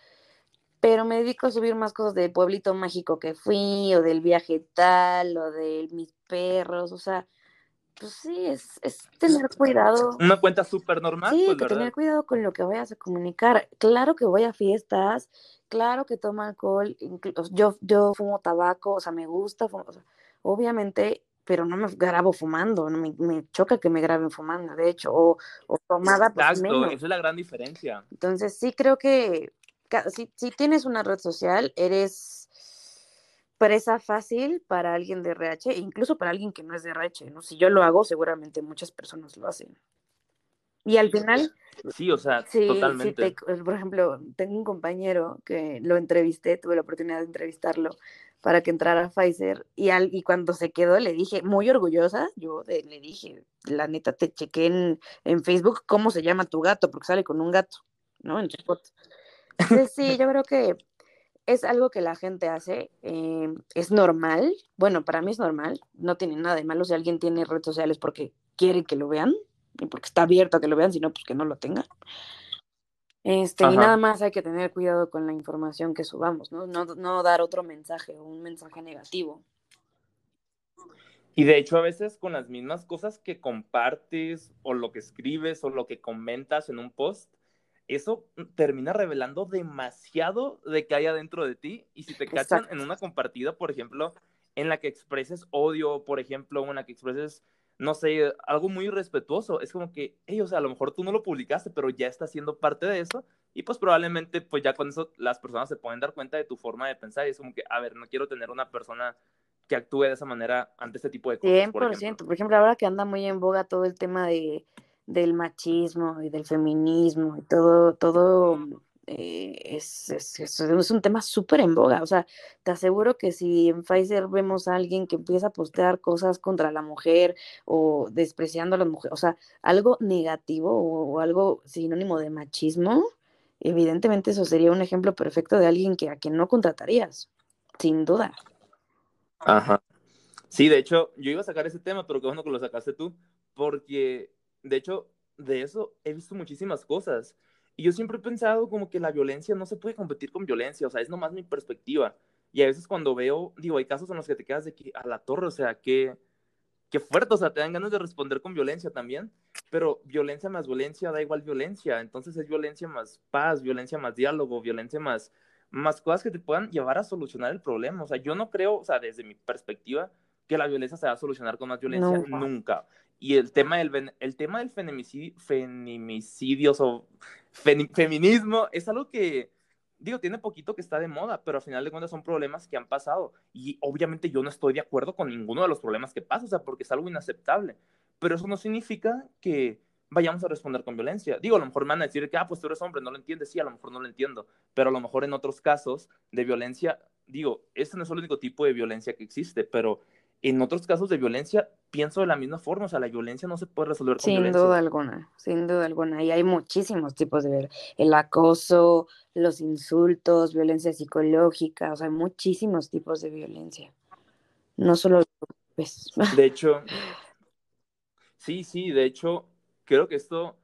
pero me dedico a subir más cosas del pueblito mágico que fui, o del viaje tal, o de mis perros, o sea, pues sí, es, es tener cuidado. Una cuenta súper normal. Sí, pues, que tener cuidado con lo que vayas a comunicar. Claro que voy a fiestas, claro que tomo alcohol, yo, yo fumo tabaco, o sea, me gusta, obviamente, pero no me grabo fumando, no me, me, choca que me graben fumando, de hecho, o, o tomada. Pues, Exacto, esa es la gran diferencia. Entonces, sí creo que si, si tienes una red social, eres presa fácil para alguien de RH, incluso para alguien que no es de RH, ¿no? Si yo lo hago, seguramente muchas personas lo hacen. Y al final... Sí, o sea, totalmente. por ejemplo, tengo un compañero que lo entrevisté, tuve la oportunidad de entrevistarlo para que entrara a Pfizer y, al, y cuando se quedó le dije, muy orgullosa, yo le dije, la neta te chequé en, en, Facebook cómo se llama tu gato, porque sale con un gato, ¿no? En tu foto. Sí, (laughs) yo creo que es algo que la gente hace, eh, es normal, bueno, para mí es normal, no tiene nada de malo si alguien tiene redes sociales porque quiere que lo vean y porque está abierto a que lo vean, sino pues que no lo tenga. Este, y nada más hay que tener cuidado con la información que subamos, ¿no? No, no dar otro mensaje o un mensaje negativo. Y de hecho, a veces con las mismas cosas que compartes o lo que escribes o lo que comentas en un post, eso termina revelando demasiado de que hay adentro de ti. Y si te cachan en una compartida, por ejemplo, en la que expreses odio, por ejemplo, en la que expreses, no sé, algo muy respetuoso, es como que, hey, o sea, a lo mejor tú no lo publicaste, pero ya está siendo parte de eso. Y pues probablemente, pues ya con eso las personas se pueden dar cuenta de tu forma de pensar. Y es como que, a ver, no quiero tener una persona que actúe de esa manera ante este tipo de cosas. 100%. Por ejemplo, por ejemplo ahora que anda muy en boga todo el tema de del machismo y del feminismo y todo, todo eh, es, es, es, un tema súper en boga. O sea, te aseguro que si en Pfizer vemos a alguien que empieza a postear cosas contra la mujer o despreciando a la mujer, o sea, algo negativo o, algo sinónimo de machismo, evidentemente eso sería un ejemplo perfecto de alguien que a quien no contratarías, sin duda. Ajá. Sí, de hecho, yo iba a sacar ese tema, pero qué bueno que lo sacaste tú, porque de hecho, de eso he visto muchísimas cosas. Y yo siempre he pensado como que la violencia no se puede competir con violencia, o sea, es nomás mi perspectiva. Y a veces cuando veo, digo, hay casos en los que te quedas de que a la torre, o sea, que qué fuerte, o sea, te dan ganas de responder con violencia también, pero violencia más violencia da igual violencia, entonces es violencia más paz, violencia más diálogo, violencia más, más cosas que te puedan llevar a solucionar el problema, o sea, yo no creo, o sea, desde mi perspectiva, que la violencia se va a solucionar con más violencia, nunca. Y el tema del, el tema del feminicidio, feminicidios o feminismo es algo que, digo, tiene poquito que está de moda, pero al final de cuentas son problemas que han pasado. Y obviamente yo no estoy de acuerdo con ninguno de los problemas que pasa, o sea, porque es algo inaceptable. Pero eso no significa que vayamos a responder con violencia. Digo, a lo mejor me van a decir que, ah, pues tú eres hombre, no lo entiendes. Sí, a lo mejor no lo entiendo. Pero a lo mejor en otros casos de violencia, digo, este no es el único tipo de violencia que existe, pero en otros casos de violencia pienso de la misma forma, o sea, la violencia no se puede resolver con sin duda alguna, sin duda alguna. Y hay muchísimos tipos de violencia. El acoso, los insultos, violencia psicológica, o sea, hay muchísimos tipos de violencia. No solo... Pues... (laughs) De hecho, sí, sí, de hecho, creo que esto,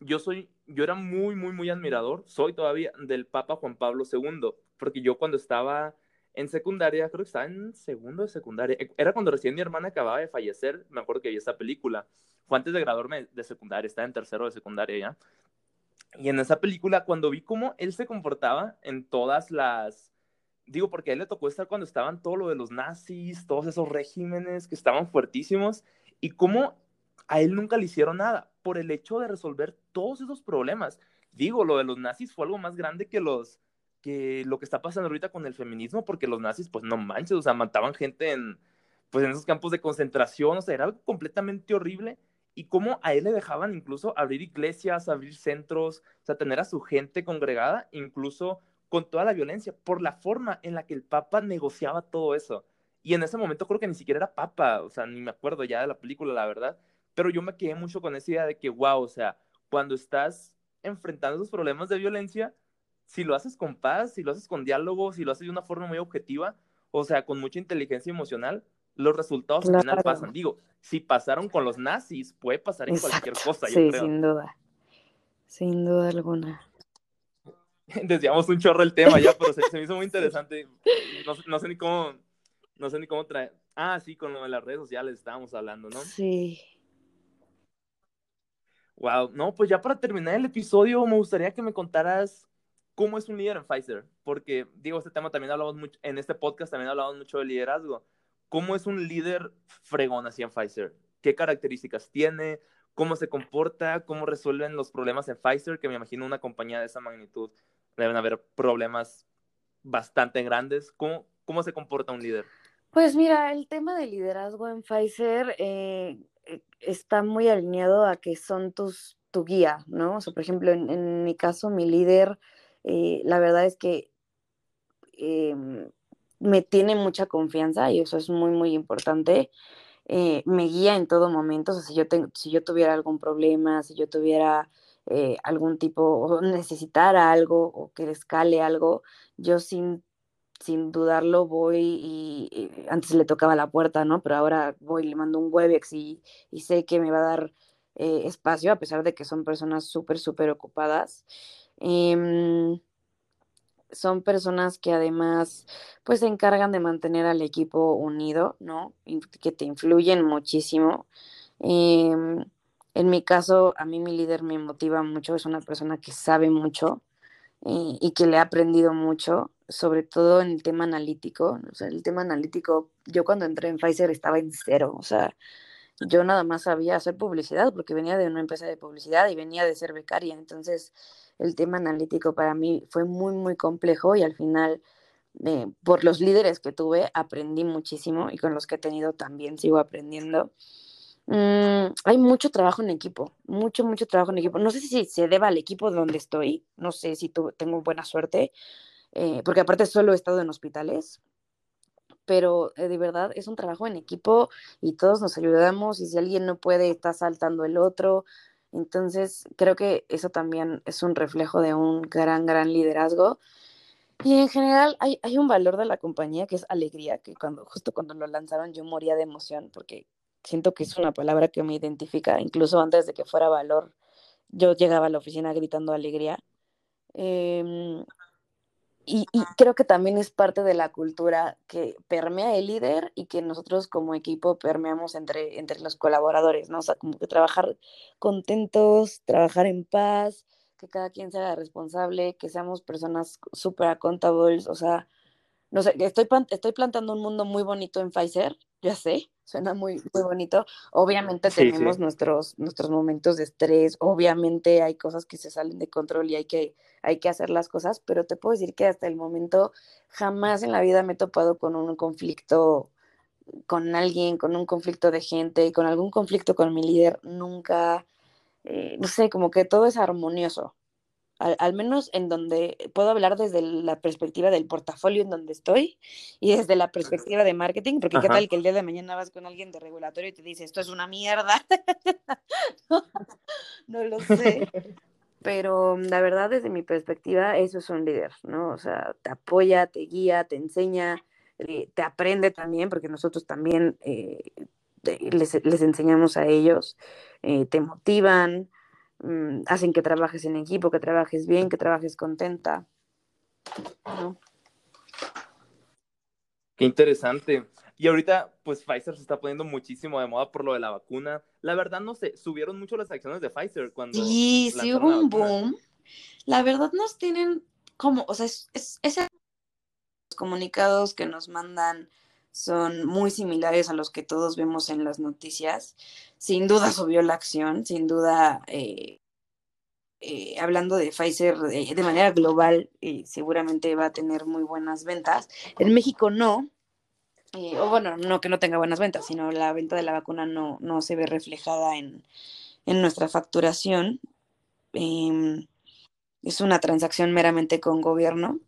yo soy, yo era muy, muy, muy admirador, soy todavía del Papa Juan Pablo II, porque yo cuando estaba en secundaria, creo que estaba en segundo de secundaria. E, era cuando recién mi hermana acababa de fallecer. Me acuerdo que vi esa película. Fue antes de graduarme de secundaria, estaba en tercero de secundaria ya. Y en esa película, cuando vi cómo él se comportaba en todas las. Digo, porque a él le tocó estar cuando estaban todo lo de los nazis, todos esos regímenes que estaban fuertísimos, y cómo a él nunca le hicieron nada por el hecho de resolver todos esos problemas. Digo, lo de los nazis fue algo más grande que los que lo que está pasando ahorita con el feminismo, porque los nazis, pues no manches, o sea, mataban gente en, pues en esos campos de concentración, o sea, era algo completamente horrible. Y cómo a él le dejaban incluso abrir iglesias, abrir centros, o sea, tener a su gente congregada, incluso con toda la violencia, por la forma en la que el Papa negociaba todo eso. Y en ese momento creo que ni siquiera era Papa, o sea, ni me acuerdo ya de la película, la verdad, pero yo me quedé mucho con esa idea de que, wow, o sea, cuando estás enfrentando esos problemas de violencia, si lo haces con paz, si lo haces con diálogo, si lo haces de una forma muy objetiva, o sea, con mucha inteligencia emocional, los resultados al final pasan. Digo, si pasaron con los nazis, puede pasar en cualquier cosa, yo sí, sin duda. Sin duda alguna. (laughs) Desviamos un chorro el tema ya, pero se, me hizo muy (laughs) interesante. No, sé ni cómo, no sé ni cómo traer. Ah, sí, con lo de las redes sociales estábamos hablando, ¿no? Sí. Wow, no, pues ya para terminar el episodio, me gustaría que me contaras ¿Cómo es un líder en Pfizer? Porque, digo, este tema también hablamos mucho, en este podcast también hablamos mucho de liderazgo. ¿Cómo es un líder fregón así en Pfizer? ¿Qué características tiene? ¿Cómo se comporta? ¿Cómo resuelven los problemas en Pfizer? Que me imagino una compañía de esa magnitud deben haber problemas bastante grandes. ¿Cómo, cómo se comporta un líder? Pues mira, el tema de liderazgo en Pfizer eh, eh, está muy alineado a que son tus, tu guía, ¿no? O sea, por ejemplo, en mi caso, mi líder eh, la verdad es que em, me tiene mucha confianza y eso es muy, muy importante. Eh, me guía en todo momento. Si yo, tengo, si yo tuviera algún problema, si yo tuviera eh, algún tipo, o necesitara algo o que escale algo, yo sin, sin dudarlo voy y, antes le tocaba la puerta, ¿no? Pero ahora voy le mando un Webex y, y sé que me va a dar espacio, a pesar de que son personas súper, súper ocupadas. Em, son personas que además pues se encargan de mantener al equipo unido, ¿no? Que te influyen muchísimo. Em, en mi caso, a mí mi líder me motiva mucho, es una persona que sabe mucho y que le ha aprendido mucho, sobre todo en el tema analítico. El tema analítico, yo cuando entré en Pfizer estaba en cero, o sea, yo nada más sabía hacer publicidad porque venía de una empresa de publicidad y venía de ser becaria, entonces el tema analítico para mí fue muy, muy complejo y al final, eh, por los líderes que tuve, aprendí muchísimo y con los que he tenido también sigo aprendiendo. Mm, hay mucho trabajo en equipo, mucho, mucho trabajo en equipo. No sé si se deba al equipo donde estoy, no sé si tengo buena suerte, eh, porque aparte solo he estado en hospitales, pero eh, de verdad es un trabajo en equipo y todos nos ayudamos y si alguien no puede, está saltando el otro. Entonces, creo que eso también es un reflejo de un gran, gran liderazgo. Y en general hay, hay un valor de la compañía que es alegría, que cuando justo cuando lo lanzaron yo moría de emoción porque siento que es una palabra que me identifica, incluso antes de que fuera valor, yo llegaba a la oficina gritando alegría. Em, y, creo que también es parte de la cultura que permea el líder y que nosotros como equipo permeamos entre, entre los colaboradores, ¿no? O sea, como que trabajar contentos, trabajar en paz, que cada quien sea responsable, que seamos personas súper accountables, o sea, no sé, estoy, estoy plantando un mundo muy bonito en Pfizer, ya sé, suena muy, muy bonito. Obviamente tenemos Nuestros, nuestros momentos de estrés, obviamente hay cosas que se salen de control y hay que, hay que hacer las cosas, pero te puedo decir que hasta el momento jamás en la vida me he topado con un conflicto con alguien, con un conflicto de gente, con algún conflicto con mi líder, nunca, eh, no sé, como que todo es armonioso al, menos en donde puedo hablar desde la perspectiva del portafolio en donde estoy y desde la perspectiva de marketing, porque qué tal que el día de mañana vas con alguien de regulatorio y te dice, esto es una mierda. (laughs) no, lo sé. Pero la verdad, desde mi perspectiva, eso es un líder, ¿no? O sea, te apoya, te guía, te enseña, eh, te aprende también, porque nosotros también eh, les, enseñamos a ellos, eh, te motivan, Mm, hacen que trabajes en equipo, que trabajes bien, que trabajes contenta. Qué interesante. Y ahorita, pues Pfizer se está poniendo muchísimo de moda por lo de la vacuna. La verdad, no sé, subieron mucho las acciones de Pfizer cuando. Sí, sí hubo un boom. La verdad, nos tienen como, o sea, es, es, los comunicados que nos mandan son muy similares a los que todos vemos en las noticias sin duda (laughs) subió la acción, sin duda, eh, eh, hablando de Pfizer eh, de manera global, seguramente va a tener muy buenas ventas. En México no, o bueno, no que no tenga buenas ventas, sino la venta de la vacuna no, no se ve reflejada en, en nuestra facturación. Em, es una transacción meramente con gobierno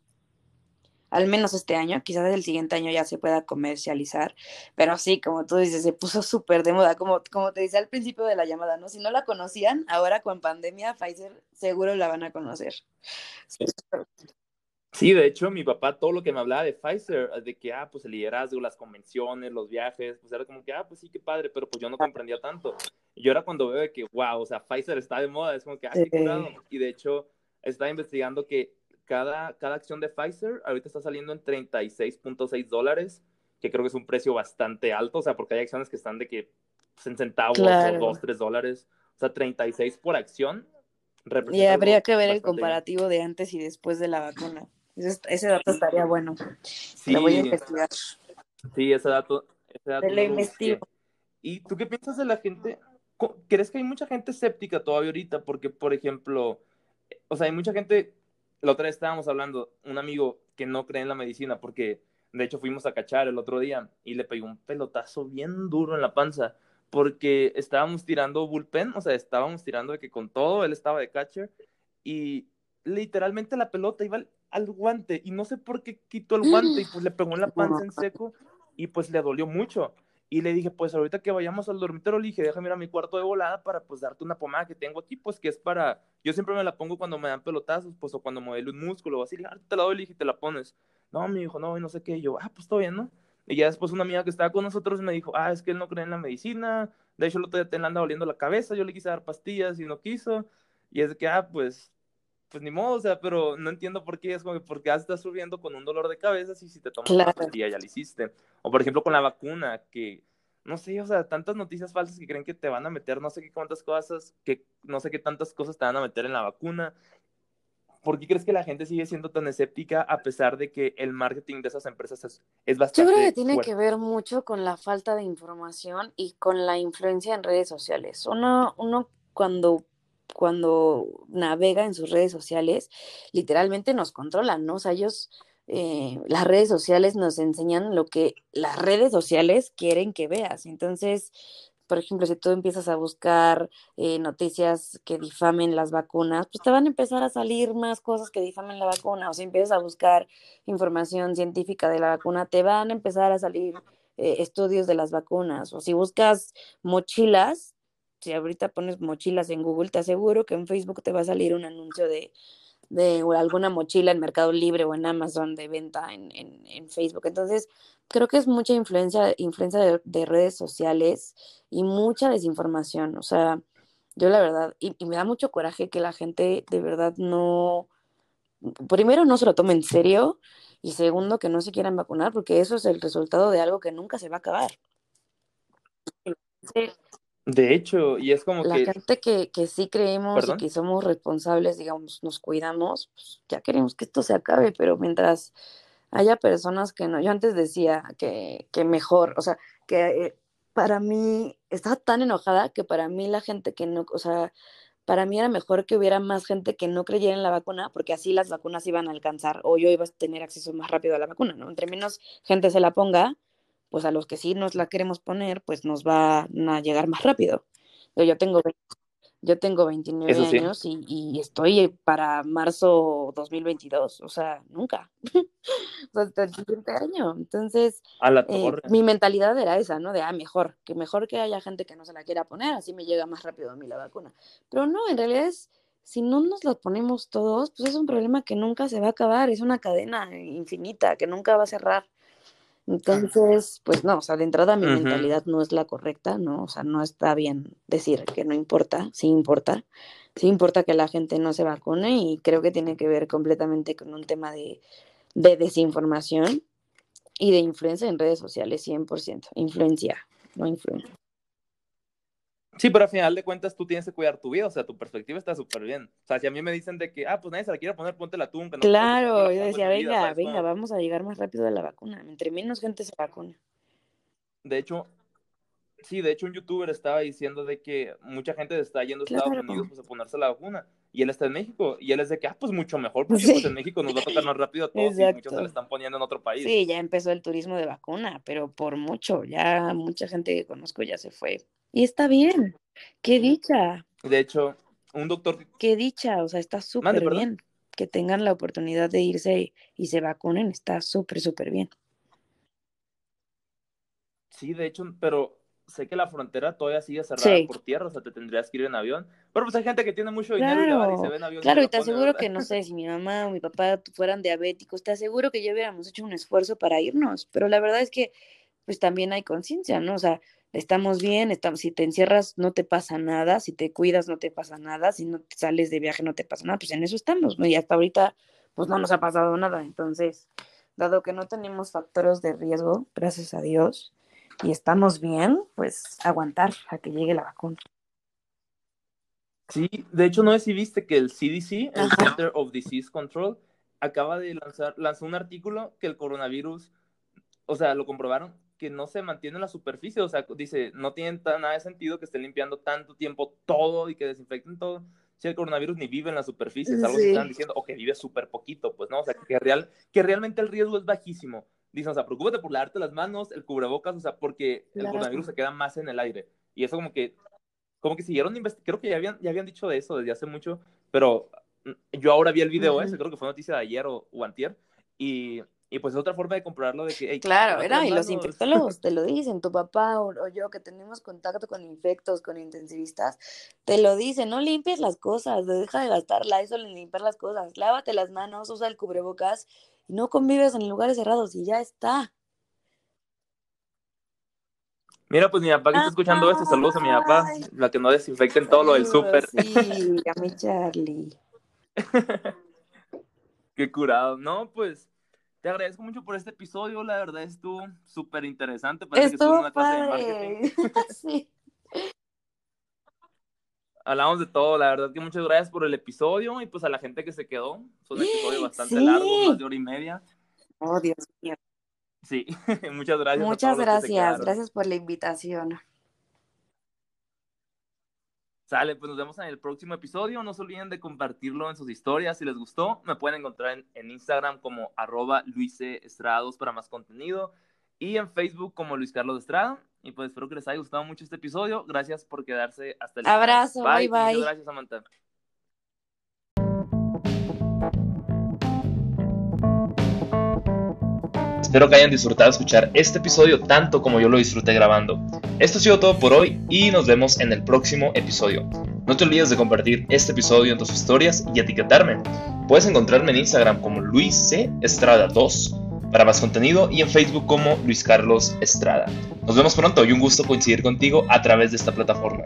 al menos este año, quizás el siguiente año ya se pueda comercializar, pero sí, como tú dices, se puso súper de moda, como, como te decía al principio de la llamada, ¿no? Si no la conocían, ahora con pandemia, Pfizer seguro la van a conocer. Sí. de hecho, mi papá, todo lo que me hablaba de Pfizer, de que, ah, pues el liderazgo, las convenciones, los viajes, pues era como que, ah, pues sí, qué padre, pero pues yo no comprendía tanto. Y ahora cuando veo que, wow, o sea, Pfizer está de moda, es como que, ah, qué curado. Y de hecho, estaba investigando que cada, acción de Pfizer ahorita está saliendo en 36.6 dólares, que creo que es un precio bastante alto, o sea, porque hay acciones que están de que pues, en centavos o 2, 3 dólares, o sea, 36 por acción. Y habría que ver el comparativo de antes y después de la vacuna. Ese, dato estaría bueno. Sí, Lo voy a investigar. Sí, ese dato. Ese dato lo investigo. ¿Y tú qué piensas de la gente? ¿Crees que hay mucha gente escéptica todavía ahorita? Porque, por ejemplo, o sea, hay mucha gente la otra vez estábamos hablando, un amigo que no cree en la medicina, porque de hecho fuimos a cachar el otro día y le pegó un pelotazo bien duro en la panza, porque estábamos tirando bullpen, o sea, estábamos tirando de que con todo, él estaba de catcher, y literalmente la pelota iba al, guante, y no sé por qué quitó el guante, y pues le pegó en la panza en seco, y pues le dolió mucho. Y le dije, pues ahorita que vayamos al dormitorio, le dije, déjame ir a mi cuarto de volada para pues darte una pomada que tengo aquí, pues que es para, yo siempre me la pongo cuando me dan pelotazos, pues o cuando modelo un músculo o así, le dije, ah, te la doy, le dije, te la pones. No, me dijo, no, y no sé qué, y yo, ah, pues todo bien, ¿no? Y ya después una amiga que estaba con nosotros me dijo, ah, es que él no cree en la medicina, de hecho el otro día te anda doliendo la cabeza, yo le quise dar pastillas y no quiso, y es que, ah, pues, pues ni modo, o sea, pero no entiendo por qué, es como que porque ya estás subiendo con un dolor de cabeza y si te tomas la pastilla ya la hiciste. O por ejemplo con la vacuna, que no sé, o sea, tantas noticias falsas que creen que te van a meter no sé qué cuántas cosas, que no sé qué tantas cosas te van a meter en la vacuna. ¿Por qué crees que la gente sigue siendo tan escéptica a pesar de que el marketing de esas empresas es, bastante Yo creo que tiene que ver mucho con la falta de información y con la influencia en redes sociales. Uno, uno cuando cuando navega en sus redes sociales, literalmente nos controlan, ¿no? O sea, ellos eh, las redes sociales nos enseñan lo que las redes sociales quieren que veas. Entonces, por ejemplo, si tú empiezas a buscar eh, noticias que difamen las vacunas, pues te van a empezar a salir más cosas que difamen la vacuna. O si empiezas a buscar información científica de la vacuna, te van a empezar a salir eh, estudios de las vacunas. O si buscas mochilas, si ahorita pones mochilas en Google, te aseguro que en Facebook te va a salir un anuncio de, de alguna mochila en Mercado Libre o en Amazon de venta en, en, en Facebook. Entonces, creo que es mucha influencia, influencia de, de, redes sociales y mucha desinformación. O sea, yo la verdad, y, y, me da mucho coraje que la gente de verdad no, primero no se lo tome en serio y segundo que no se quieran vacunar porque eso es el resultado de algo que nunca se va a acabar. De hecho, y es como la que... La gente que, que sí creemos ¿Perdón? y que somos responsables, digamos, nos cuidamos, pues ya queremos que esto se acabe, pero mientras haya personas que no, yo antes decía que, que mejor, o sea, que eh, para mí, estaba tan enojada que para mí la gente que no, o sea, para mí era mejor que hubiera más gente que no creyera en la vacuna, porque así las vacunas iban a alcanzar o yo iba a tener acceso más rápido a la vacuna, ¿no? Entre menos gente se la ponga, pues a los que sí nos la queremos poner, pues nos va a llegar más rápido. Yo tengo, yo tengo 29 sí. años y, y, estoy para marzo 2022, o sea, nunca. (laughs) hasta el siguiente año. Entonces, eh, mi mentalidad era esa, ¿no? De, ah, mejor, que mejor que haya gente que no se la quiera poner, así me llega más rápido a mí la vacuna. Pero no, en realidad es, si no nos la ponemos todos, pues es un problema que nunca se va a acabar, es una cadena infinita que nunca va a cerrar. Entonces, pues no, o sea, de entrada mi uh -huh. mentalidad no es la correcta, ¿no? O sea, no está bien decir que no importa, sí importa, sí importa que la gente no se vacune y creo que tiene que ver completamente con un tema de, de desinformación y de influencia en redes sociales, 100%, influencia, no influencia. Sí, pero al final de cuentas tú tienes que cuidar tu vida, o sea, tu perspectiva está súper bien. O sea, si a mí me dicen de que, ah, pues nadie se la quiere poner, ponte la tú. No claro, yo decía, venga, vida, venga, vamos a llegar más rápido de la vacuna. Entre menos gente se vacuna. De hecho, sí, de hecho un youtuber estaba diciendo de que mucha gente está yendo a Estados claro. Unidos pues, a ponerse la vacuna y él está en México y él es de que, ah, pues mucho mejor, porque sí. pues, en México nos va a tocar más rápido a (laughs) todos y muchos se le están poniendo en otro país. Sí, ya empezó el turismo de vacuna, pero por mucho, ya mucha gente que conozco ya se fue. Y está bien, qué dicha. De hecho, un doctor... Qué dicha, o sea, está súper bien. Que tengan la oportunidad de irse y, y se vacunen, está súper, súper bien. Sí, de hecho, pero sé que la frontera todavía sigue cerrada sí. por tierra, o sea, te tendrías que ir en avión. Pero pues hay gente que tiene mucho dinero claro, y, se ve en avión. Claro, y te pone, aseguro ¿verdad? que, no (laughs) sé, si mi mamá o mi papá fueran diabéticos, te aseguro que ya hubiéramos hecho un esfuerzo para irnos. Pero la verdad es que, pues también hay conciencia, ¿no? O sea, estamos bien, estamos, si te encierras no te pasa nada, si te cuidas no te pasa nada, si no te sales de viaje no te pasa nada, pues en eso estamos, ¿no? Y hasta ahorita, pues no nos ha pasado nada. Entonces, dado que no tenemos factores de riesgo, gracias a Dios, y estamos bien, pues aguantar a que llegue la vacuna. Sí, de hecho, no sé si viste que el CDC, el. Center of Disease Control, acaba de lanzar, lanzó un artículo que el coronavirus, o sea, lo comprobaron, que no se mantiene en la superficie, o sea, dice, no tiene nada de sentido que estén limpiando tanto tiempo todo y que desinfecten todo, si el coronavirus ni vive en la superficie, es algo sí. que están diciendo, o que vive súper poquito, pues no, o sea, que, real, que realmente el riesgo es bajísimo. Dicen, o sea, preocúpate por lavarte las manos, el cubrebocas, o sea, porque claro. el coronavirus se queda más en el aire. Y eso como que, como que siguieron creo que ya habían, ya habían dicho de eso desde hace mucho, pero mm, yo ahora vi el video uh -huh. ese, creo que fue noticia de ayer o, o antier, y y pues es otra forma de comprobarlo de que... Hey, claro, era, y los infectólogos (laughs) te lo dicen, tu papá o, o, yo que tenemos contacto con infectos, con intensivistas, te lo dicen, no limpies las cosas, deja de gastar la eso en limpiar las cosas, lávate las manos, usa el cubrebocas y no convives en lugares cerrados y ya está. Mira, pues mi papá que está escuchando esto, saludos a mi papá, la que no desinfecten todo lo del súper. Sí, a mi Charlie. (laughs) Qué curado, ¿no? Pues te agradezco mucho por este episodio, la verdad estuvo súper interesante. Parece estuvo que una clase de marketing. (laughs) sí. (laughs) Hablamos de todo, la verdad que muchas gracias por el episodio y pues a la gente que se quedó. Fue un episodio bastante sí. largo, más de hora y media. Oh, Dios mío. Sí, (laughs) muchas gracias. Muchas gracias, gracias por la invitación. Sale, pues nos vemos en el próximo episodio. No se olviden de compartirlo en sus historias. Si les gustó, me pueden encontrar en, en Instagram como arroba Estrados para más contenido. y en Facebook como Luis Carlos Estrada. Y pues espero que les haya gustado mucho este episodio. Gracias por quedarse hasta el final. Abrazo, bye bye. gracias, Samantha. Espero que hayan disfrutado escuchar este episodio tanto como yo lo disfruté grabando. Esto ha sido todo por hoy y nos vemos en el próximo episodio. No te olvides de compartir este episodio en tus historias y etiquetarme. Puedes encontrarme en Instagram como Luis C. Estrada 2 para más contenido y en Facebook como Luis Carlos Estrada. Nos vemos pronto y un gusto coincidir contigo a través de esta plataforma.